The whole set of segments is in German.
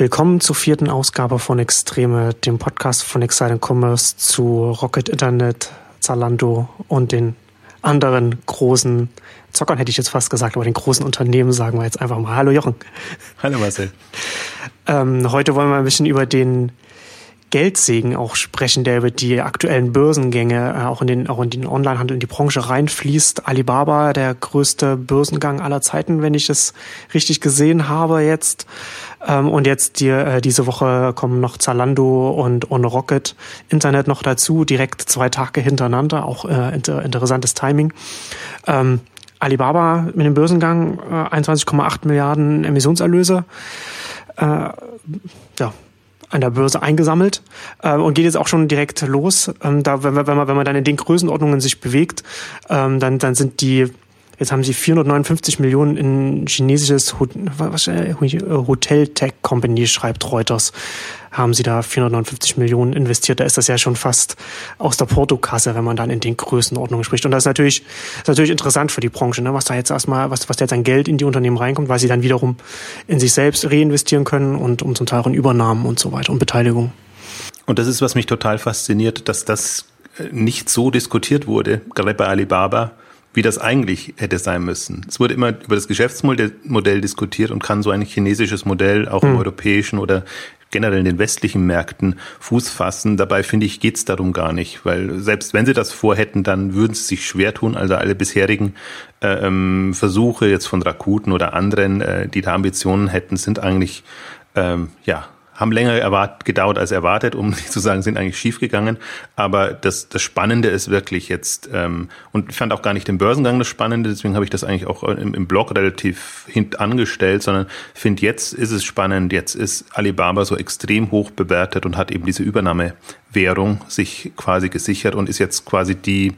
Willkommen zur vierten Ausgabe von Extreme, dem Podcast von Exciting Commerce zu Rocket Internet, Zalando und den anderen großen Zockern hätte ich jetzt fast gesagt, aber den großen Unternehmen sagen wir jetzt einfach mal Hallo Jochen. Hallo Marcel. Ähm, heute wollen wir ein bisschen über den Geldsegen auch sprechen, der über die aktuellen Börsengänge äh, auch in den auch in den Onlinehandel in die Branche reinfließt. Alibaba, der größte Börsengang aller Zeiten, wenn ich es richtig gesehen habe jetzt. Ähm, und jetzt die, äh, diese Woche kommen noch Zalando und, und Rocket Internet noch dazu, direkt zwei Tage hintereinander. Auch äh, inter, interessantes Timing. Ähm, Alibaba mit dem Börsengang äh, 21,8 Milliarden Emissionserlöse. Äh, ja, an der Börse eingesammelt äh, und geht jetzt auch schon direkt los. Ähm, da, wenn, wenn, man, wenn man dann in den Größenordnungen sich bewegt, ähm, dann, dann sind die Jetzt haben sie 459 Millionen in chinesisches äh, Hotel Tech Company, schreibt Reuters, haben sie da 459 Millionen investiert. Da ist das ja schon fast aus der Portokasse, wenn man dann in den Größenordnungen spricht. Und das ist natürlich, ist natürlich interessant für die Branche, ne? was da jetzt erstmal, was, was da jetzt an Geld in die Unternehmen reinkommt, weil sie dann wiederum in sich selbst reinvestieren können und um zum Teil auch in Übernahmen und so weiter und Beteiligung. Und das ist, was mich total fasziniert, dass das nicht so diskutiert wurde, gerade bei Alibaba, wie das eigentlich hätte sein müssen. Es wurde immer über das Geschäftsmodell diskutiert und kann so ein chinesisches Modell auch im hm. europäischen oder generell in den westlichen Märkten Fuß fassen. Dabei finde ich, geht es darum gar nicht, weil selbst wenn sie das vorhätten, dann würden sie sich schwer tun. Also alle bisherigen äh, ähm, Versuche jetzt von Rakuten oder anderen, äh, die da Ambitionen hätten, sind eigentlich ähm, ja haben länger erwart gedauert als erwartet, um nicht zu sagen, sind eigentlich schiefgegangen. Aber das, das Spannende ist wirklich jetzt, ähm, und ich fand auch gar nicht den Börsengang das Spannende, deswegen habe ich das eigentlich auch im, im Blog relativ hintangestellt, sondern finde, jetzt ist es spannend, jetzt ist Alibaba so extrem hoch bewertet und hat eben diese Übernahmewährung sich quasi gesichert und ist jetzt quasi die,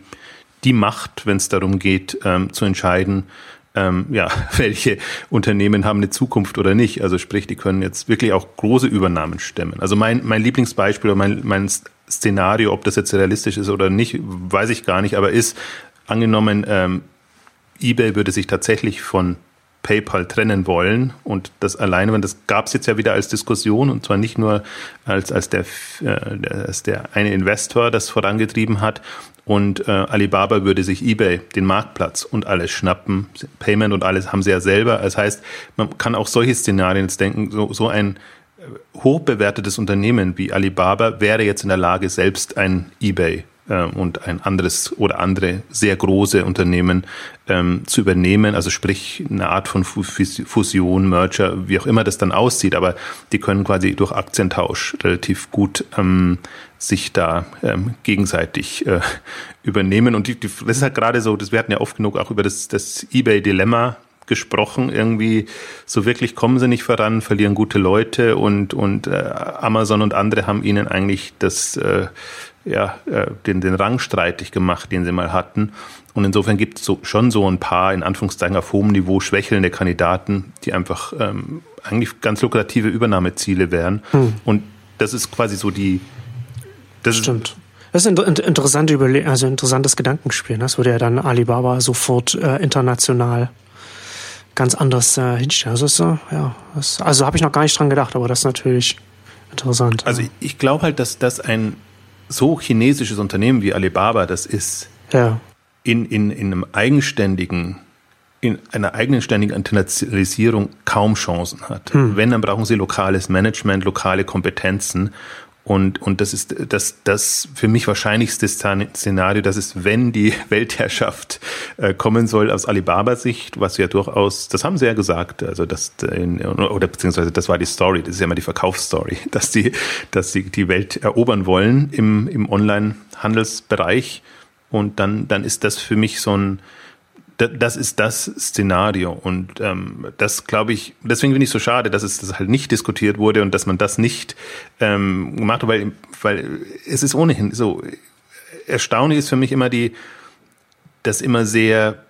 die Macht, wenn es darum geht, ähm, zu entscheiden, ähm, ja, welche Unternehmen haben eine Zukunft oder nicht. Also sprich, die können jetzt wirklich auch große Übernahmen stemmen. Also mein, mein Lieblingsbeispiel oder mein, mein Szenario, ob das jetzt realistisch ist oder nicht, weiß ich gar nicht, aber ist angenommen, ähm, eBay würde sich tatsächlich von PayPal trennen wollen und das alleine, das gab es jetzt ja wieder als Diskussion und zwar nicht nur als als der, äh, als der eine Investor das vorangetrieben hat, und äh, Alibaba würde sich eBay, den Marktplatz und alles schnappen. Payment und alles haben sie ja selber. Das heißt, man kann auch solche Szenarien jetzt denken, so, so ein äh, hochbewertetes Unternehmen wie Alibaba wäre jetzt in der Lage, selbst ein eBay und ein anderes oder andere sehr große Unternehmen ähm, zu übernehmen. Also sprich eine Art von Fusion, Merger, wie auch immer das dann aussieht. Aber die können quasi durch Aktientausch relativ gut ähm, sich da ähm, gegenseitig äh, übernehmen. Und die, die, das ist halt gerade so, das, wir hatten ja oft genug auch über das, das Ebay-Dilemma gesprochen. Irgendwie so wirklich kommen sie nicht voran, verlieren gute Leute und, und äh, Amazon und andere haben ihnen eigentlich das, äh, ja, äh, den, den Rang streitig gemacht, den sie mal hatten. Und insofern gibt es so, schon so ein paar, in Anführungszeichen auf hohem Niveau, schwächelnde Kandidaten, die einfach ähm, eigentlich ganz lukrative Übernahmeziele wären. Hm. Und das ist quasi so die, das Stimmt. Das ist ein interessante Überle also interessantes Gedankenspiel. Ne? Das würde ja dann Alibaba sofort äh, international ganz anders äh, hinstellen. Also, ist, äh, ja, also habe ich noch gar nicht dran gedacht, aber das ist natürlich interessant. Also ich glaube halt, dass das ein so chinesisches Unternehmen wie Alibaba das ist, ja. in, in, in einem eigenständigen in einer eigenständigen Internationalisierung kaum Chancen hat. Hm. Wenn, dann brauchen sie lokales Management, lokale Kompetenzen. Und, und das ist das, das für mich wahrscheinlichste Szenario, dass es, wenn die Weltherrschaft äh, kommen soll aus Alibaba-Sicht, was ja durchaus, das haben sie ja gesagt, also das, oder beziehungsweise das war die Story, das ist ja immer die Verkaufsstory, dass die, dass sie die Welt erobern wollen im, im Online-Handelsbereich. Und dann, dann ist das für mich so ein, das ist das Szenario. Und ähm, das glaube ich, deswegen finde ich so schade, dass es das halt nicht diskutiert wurde und dass man das nicht ähm, gemacht hat, weil, weil es ist ohnehin so. Erstaunlich ist für mich immer die, dass immer sehr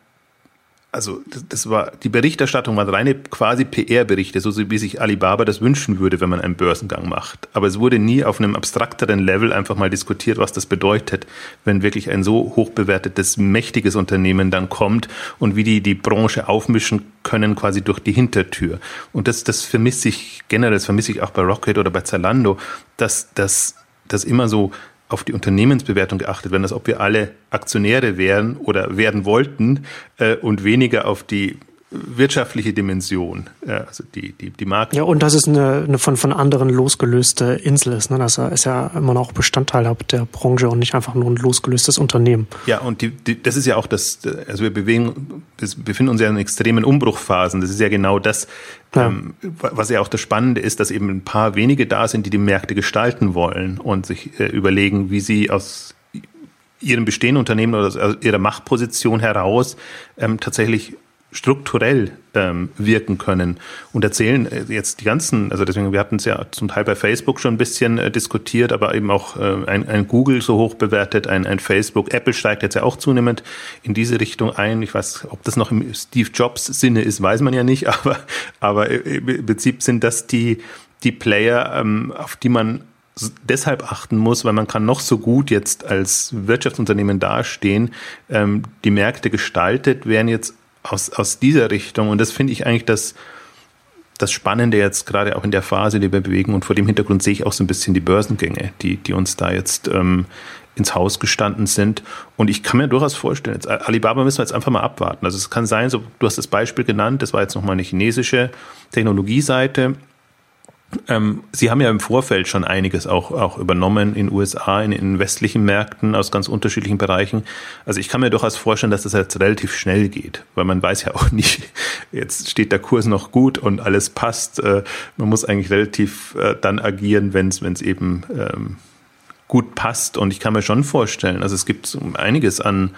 also das war die Berichterstattung waren reine quasi PR-Berichte, so wie sich Alibaba das wünschen würde, wenn man einen Börsengang macht. Aber es wurde nie auf einem abstrakteren Level einfach mal diskutiert, was das bedeutet, wenn wirklich ein so hoch bewertetes, mächtiges Unternehmen dann kommt und wie die die Branche aufmischen können quasi durch die Hintertür. Und das, das vermisse ich generell, das vermisse ich auch bei Rocket oder bei Zalando, dass das das immer so auf die Unternehmensbewertung geachtet werden, als ob wir alle Aktionäre wären oder werden wollten äh, und weniger auf die wirtschaftliche Dimension, äh, also die, die, die Marke. Ja, und dass es eine, eine von, von anderen losgelöste Insel ist. Ne? Das ist ja immer noch Bestandteil der Branche und nicht einfach nur ein losgelöstes Unternehmen. Ja, und die, die, das ist ja auch das, also wir bewegen, wir befinden uns ja in extremen Umbruchphasen. Das ist ja genau das, ja. Ähm, was ja auch das Spannende ist, dass eben ein paar wenige da sind, die die Märkte gestalten wollen und sich äh, überlegen, wie sie aus ihrem bestehenden Unternehmen oder aus ihrer Machtposition heraus ähm, tatsächlich strukturell ähm, wirken können und erzählen äh, jetzt die ganzen, also deswegen, wir hatten es ja zum Teil bei Facebook schon ein bisschen äh, diskutiert, aber eben auch äh, ein, ein Google so hoch bewertet, ein, ein Facebook, Apple steigt jetzt ja auch zunehmend in diese Richtung ein. Ich weiß, ob das noch im Steve Jobs Sinne ist, weiß man ja nicht, aber, aber im Prinzip sind das die, die Player, ähm, auf die man deshalb achten muss, weil man kann noch so gut jetzt als Wirtschaftsunternehmen dastehen. Ähm, die Märkte gestaltet werden jetzt aus, aus dieser Richtung. Und das finde ich eigentlich das, das Spannende jetzt gerade auch in der Phase, die wir bewegen. Und vor dem Hintergrund sehe ich auch so ein bisschen die Börsengänge, die, die uns da jetzt ähm, ins Haus gestanden sind. Und ich kann mir durchaus vorstellen, jetzt, Alibaba müssen wir jetzt einfach mal abwarten. Also es kann sein, so, du hast das Beispiel genannt, das war jetzt nochmal eine chinesische Technologieseite. Ähm, Sie haben ja im Vorfeld schon einiges auch, auch übernommen in USA, in, in westlichen Märkten aus ganz unterschiedlichen Bereichen. Also ich kann mir durchaus vorstellen, dass das jetzt relativ schnell geht, weil man weiß ja auch nicht, jetzt steht der Kurs noch gut und alles passt. Äh, man muss eigentlich relativ äh, dann agieren, wenn es eben ähm, gut passt. Und ich kann mir schon vorstellen, also es gibt einiges an,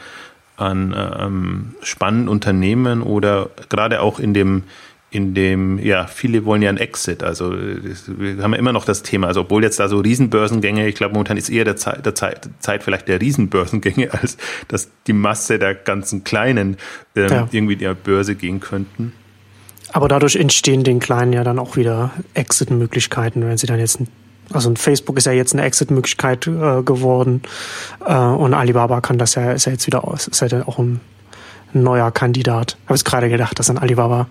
an ähm, spannenden Unternehmen oder gerade auch in dem in dem, ja, viele wollen ja ein Exit. Also wir haben ja immer noch das Thema. Also obwohl jetzt da so Riesenbörsengänge, ich glaube momentan ist eher der Zeit, der Zeit, Zeit vielleicht der Riesenbörsengänge, als dass die Masse der ganzen Kleinen ähm, ja. irgendwie der Börse gehen könnten. Aber dadurch entstehen den Kleinen ja dann auch wieder Exit-Möglichkeiten, wenn sie dann jetzt also Facebook ist ja jetzt eine Exit-Möglichkeit äh, geworden äh, und Alibaba kann das ja, ist ja jetzt wieder aus, ist ja auch ein neuer Kandidat. Habe es gerade gedacht, dass ein Alibaba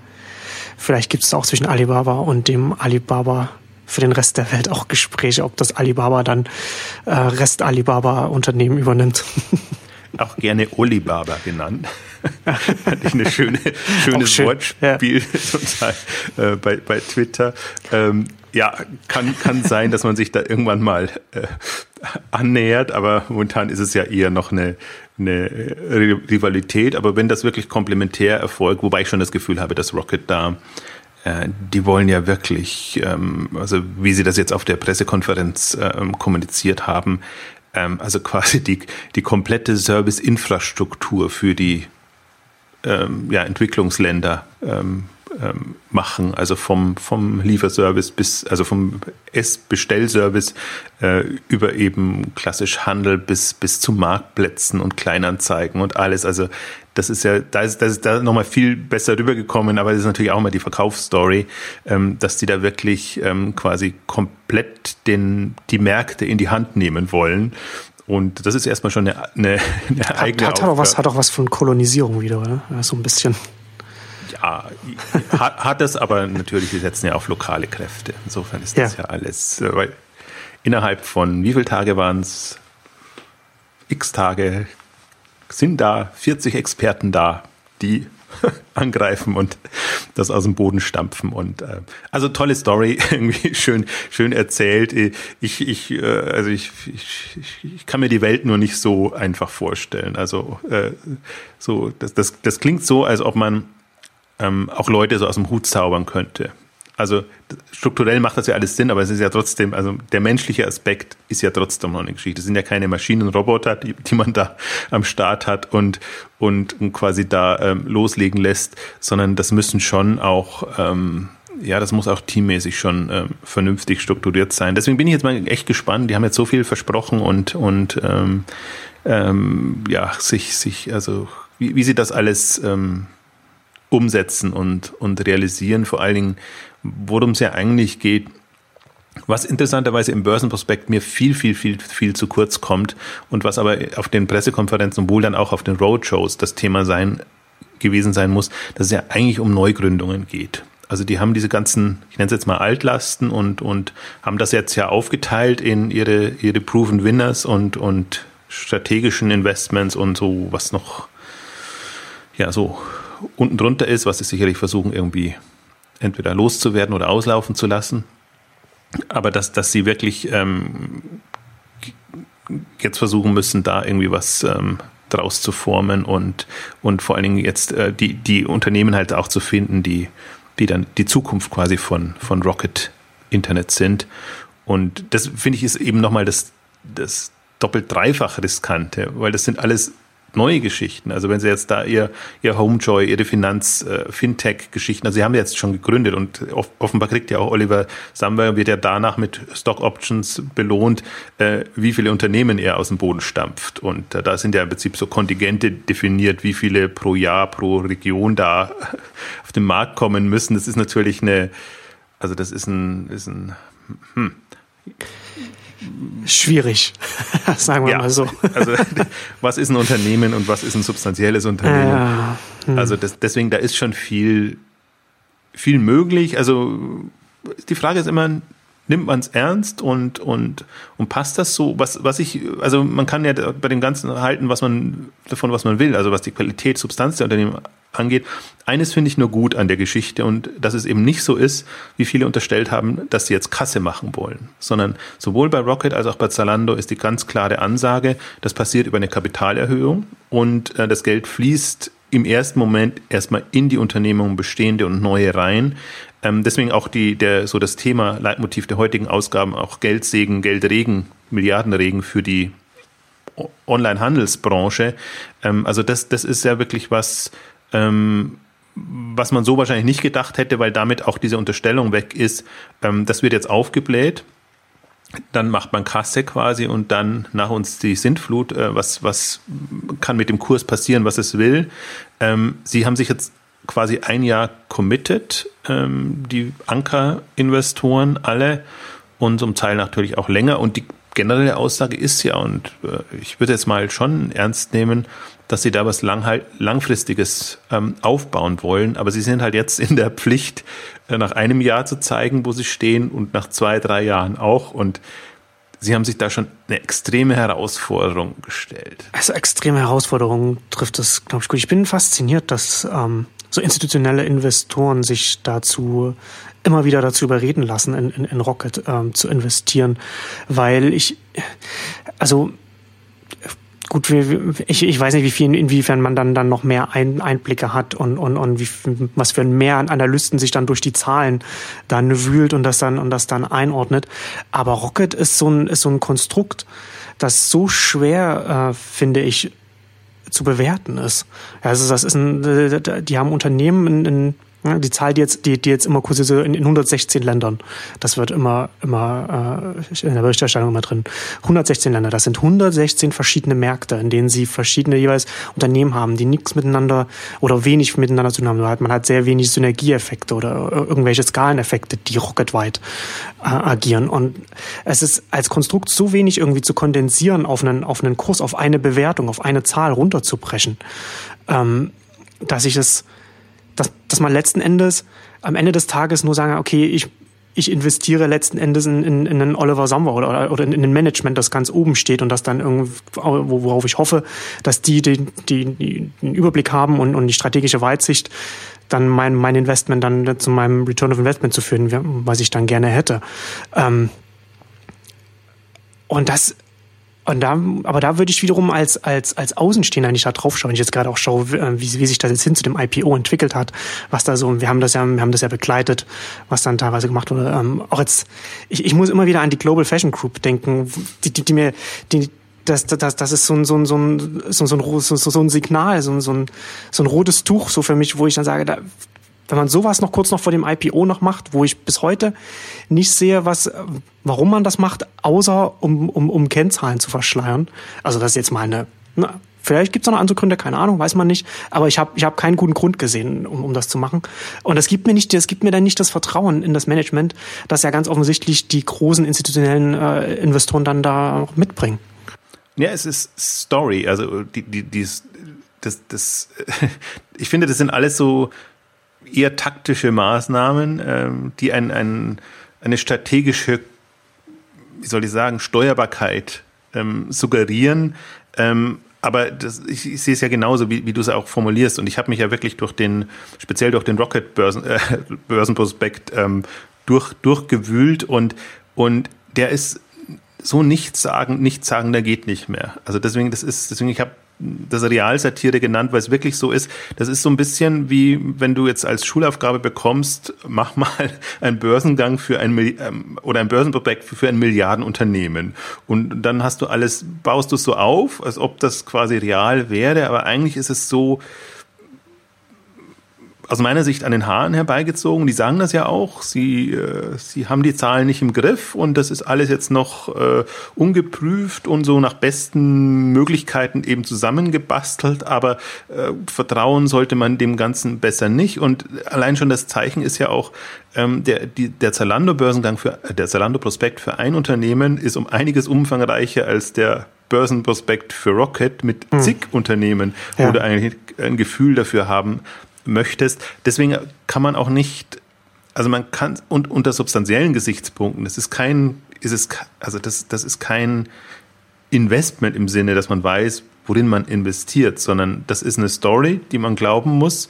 Vielleicht gibt es auch zwischen Alibaba und dem Alibaba für den Rest der Welt auch Gespräche, ob das Alibaba dann äh, Rest Alibaba Unternehmen übernimmt. Auch gerne Olibaba genannt. Hatte ich eine schöne, schönes schön. Wortspiel ja. total äh, bei, bei Twitter. Ähm, ja, kann, kann sein, dass man sich da irgendwann mal äh, annähert, aber momentan ist es ja eher noch eine, eine Rivalität. Aber wenn das wirklich komplementär erfolgt, wobei ich schon das Gefühl habe, dass Rocket da äh, die wollen ja wirklich, ähm, also wie sie das jetzt auf der Pressekonferenz ähm, kommuniziert haben, ähm, also quasi die, die komplette Serviceinfrastruktur für die ähm, ja, Entwicklungsländer ähm, ähm, machen, also vom, vom Lieferservice bis, also vom Essbestellservice äh, über eben klassisch Handel bis, bis zu Marktplätzen und Kleinanzeigen und alles. Also das ist ja, da ist, das ist da nochmal viel besser rübergekommen, aber das ist natürlich auch immer die Verkaufsstory, ähm, dass die da wirklich ähm, quasi komplett den, die Märkte in die Hand nehmen wollen und das ist erstmal schon eine, eine, eine eigene hat, hat, auch was, hat auch was von Kolonisierung wieder, oder? So ein bisschen. Ja, hat, es, aber natürlich, wir setzen ja auf lokale Kräfte. Insofern ist das ja, ja alles, äh, weil innerhalb von wie viele Tage waren es? X Tage sind da 40 Experten da, die angreifen und das aus dem Boden stampfen und äh, also tolle Story irgendwie schön schön erzählt ich ich äh, also ich, ich, ich kann mir die Welt nur nicht so einfach vorstellen also äh, so das das das klingt so als ob man ähm, auch Leute so aus dem Hut zaubern könnte also strukturell macht das ja alles Sinn, aber es ist ja trotzdem, also der menschliche Aspekt ist ja trotzdem noch eine Geschichte. Es sind ja keine Maschinenroboter, die, die man da am Start hat und, und, und quasi da ähm, loslegen lässt, sondern das müssen schon auch, ähm, ja, das muss auch teammäßig schon ähm, vernünftig strukturiert sein. Deswegen bin ich jetzt mal echt gespannt. Die haben jetzt so viel versprochen und, und ähm, ähm, ja, sich, sich, also wie, wie sie das alles ähm, umsetzen und, und realisieren. Vor allen Dingen, worum es ja eigentlich geht, was interessanterweise im Börsenprospekt mir viel, viel, viel, viel zu kurz kommt und was aber auf den Pressekonferenzen, wohl dann auch auf den Roadshows das Thema sein, gewesen sein muss, dass es ja eigentlich um Neugründungen geht. Also die haben diese ganzen, ich nenne es jetzt mal Altlasten und, und haben das jetzt ja aufgeteilt in ihre, ihre Proven Winners und, und strategischen Investments und so, was noch, ja, so unten drunter ist, was sie sicherlich versuchen, irgendwie entweder loszuwerden oder auslaufen zu lassen. Aber dass, dass sie wirklich ähm, jetzt versuchen müssen, da irgendwie was ähm, draus zu formen und, und vor allen Dingen jetzt äh, die, die Unternehmen halt auch zu finden, die, die dann die Zukunft quasi von, von Rocket Internet sind. Und das finde ich ist eben nochmal das, das doppelt dreifach riskante, weil das sind alles neue Geschichten. Also wenn Sie jetzt da Ihr, Ihr Homejoy, Ihre Finanz-Fintech-Geschichten, äh, also Sie haben jetzt schon gegründet und offenbar kriegt ja auch Oliver Samwer, wird ja danach mit Stock Options belohnt, äh, wie viele Unternehmen er aus dem Boden stampft. Und äh, da sind ja im Prinzip so Kontingente definiert, wie viele pro Jahr, pro Region da auf den Markt kommen müssen. Das ist natürlich eine, also das ist ein, ist ein hm schwierig, sagen wir ja, mal so. Also was ist ein Unternehmen und was ist ein substanzielles Unternehmen? Ja. Hm. Also das, deswegen, da ist schon viel, viel möglich. Also die Frage ist immer, nimmt man es ernst und, und, und passt das so? Was, was ich, also man kann ja bei dem Ganzen halten, was man, davon, was man will, also was die Qualität, Substanz der Unternehmen angeht. Eines finde ich nur gut an der Geschichte und dass es eben nicht so ist, wie viele unterstellt haben, dass sie jetzt Kasse machen wollen, sondern sowohl bei Rocket als auch bei Zalando ist die ganz klare Ansage, das passiert über eine Kapitalerhöhung und äh, das Geld fließt im ersten Moment erstmal in die Unternehmung bestehende und neue rein. Ähm, deswegen auch die, der, so das Thema Leitmotiv der heutigen Ausgaben auch Geldsegen, Geldregen, Milliardenregen für die Online-Handelsbranche. Ähm, also das, das ist ja wirklich was, ähm, was man so wahrscheinlich nicht gedacht hätte, weil damit auch diese Unterstellung weg ist. Ähm, das wird jetzt aufgebläht. Dann macht man Kasse quasi und dann nach uns die Sintflut. Äh, was, was kann mit dem Kurs passieren, was es will? Ähm, Sie haben sich jetzt quasi ein Jahr committed, ähm, die Anker-Investoren alle und zum Teil natürlich auch länger. Und die generelle Aussage ist ja, und äh, ich würde jetzt mal schon ernst nehmen, dass sie da was lang, langfristiges ähm, aufbauen wollen. Aber sie sind halt jetzt in der Pflicht, äh, nach einem Jahr zu zeigen, wo sie stehen und nach zwei, drei Jahren auch. Und sie haben sich da schon eine extreme Herausforderung gestellt. Also extreme Herausforderung trifft es, glaube ich, gut. Ich bin fasziniert, dass ähm, so institutionelle Investoren sich dazu immer wieder dazu überreden lassen, in, in, in Rocket ähm, zu investieren, weil ich, also gut, ich, ich weiß nicht, wie viel, inwiefern man dann, dann noch mehr Ein, Einblicke hat und, und, und wie, was für ein mehr Analysten sich dann durch die Zahlen dann wühlt und das dann, und das dann einordnet. Aber Rocket ist so ein, ist so ein Konstrukt, das so schwer, äh, finde ich, zu bewerten ist. Also das ist ein, die haben Unternehmen in, in die Zahl, die jetzt, die, die jetzt immer kursiert, so in, in 116 Ländern. Das wird immer, immer äh, in der Berichterstattung immer drin. 116 Länder, das sind 116 verschiedene Märkte, in denen sie verschiedene jeweils Unternehmen haben, die nichts miteinander oder wenig miteinander zu tun haben. Man hat sehr wenig Synergieeffekte oder irgendwelche Skaleneffekte, die rocketweit äh, agieren. Und es ist als Konstrukt so wenig irgendwie zu kondensieren auf einen, auf einen Kurs, auf eine Bewertung, auf eine Zahl runterzubrechen, ähm, dass ich es dass, dass man letzten Endes am Ende des Tages nur sagen, okay, ich, ich investiere letzten Endes in, in, in einen Oliver Sommer oder, oder in, in ein Management, das ganz oben steht und das dann irgendwie, worauf ich hoffe, dass die, die, die, die den Überblick haben und, und die strategische Weitsicht, dann mein, mein Investment dann zu meinem Return of Investment zu führen, was ich dann gerne hätte. Ähm, und das und da, aber da würde ich wiederum als, als, als Außenstehender nicht da drauf schauen. Wenn ich jetzt gerade auch schaue, wie, wie sich das jetzt hin zu dem IPO entwickelt hat, was da so, wir haben das ja, wir haben das ja begleitet, was dann teilweise gemacht wurde. Ähm, auch jetzt, ich, ich muss immer wieder an die Global Fashion Group denken, die, die, die mir, die, das, das, das ist so ein, so ein, so ein, so ein, so, so ein Signal, so ein, so ein, so ein rotes Tuch, so für mich, wo ich dann sage, da, wenn man sowas noch kurz noch vor dem IPO noch macht, wo ich bis heute nicht sehe, was, warum man das macht, außer um, um, um Kennzahlen zu verschleiern. Also das ist jetzt mal eine, na, Vielleicht gibt es noch andere Gründe, keine Ahnung, weiß man nicht. Aber ich habe ich hab keinen guten Grund gesehen, um, um das zu machen. Und das gibt mir nicht, das gibt mir dann nicht das Vertrauen in das Management, das ja ganz offensichtlich die großen institutionellen äh, Investoren dann da mitbringen. Ja, es ist Story. Also die, die, die das, das, ich finde, das sind alles so eher taktische Maßnahmen, ähm, die ein, ein, eine strategische, wie soll ich sagen, Steuerbarkeit ähm, suggerieren. Ähm, aber das, ich, ich sehe es ja genauso, wie, wie du es auch formulierst. Und ich habe mich ja wirklich durch den, speziell durch den Rocket-Börsen, äh, Börsenprospekt ähm, durch, durchgewühlt und, und der ist so nichtssagend, nichtssagender geht nicht mehr. Also deswegen, das ist, deswegen, ich habe das Realsatire genannt, weil es wirklich so ist. Das ist so ein bisschen wie, wenn du jetzt als Schulaufgabe bekommst, mach mal einen Börsengang für ein ähm, oder ein Börsenprojekt für ein Milliardenunternehmen. Und dann hast du alles, baust du es so auf, als ob das quasi real wäre, aber eigentlich ist es so, aus meiner Sicht an den Haaren herbeigezogen. Die sagen das ja auch. Sie, äh, sie haben die Zahlen nicht im Griff und das ist alles jetzt noch äh, ungeprüft und so nach besten Möglichkeiten eben zusammengebastelt. Aber äh, vertrauen sollte man dem Ganzen besser nicht. Und allein schon das Zeichen ist ja auch, ähm, der, die, der Zalando-Börsengang für, äh, der Zalando-Prospekt für ein Unternehmen ist um einiges umfangreicher als der Börsenprospekt für Rocket mit hm. zig Unternehmen, ja. wo du eigentlich ein Gefühl dafür haben möchtest. Deswegen kann man auch nicht, also man kann, und unter substanziellen Gesichtspunkten, das ist kein, ist es, also das, das ist kein Investment im Sinne, dass man weiß, worin man investiert, sondern das ist eine Story, die man glauben muss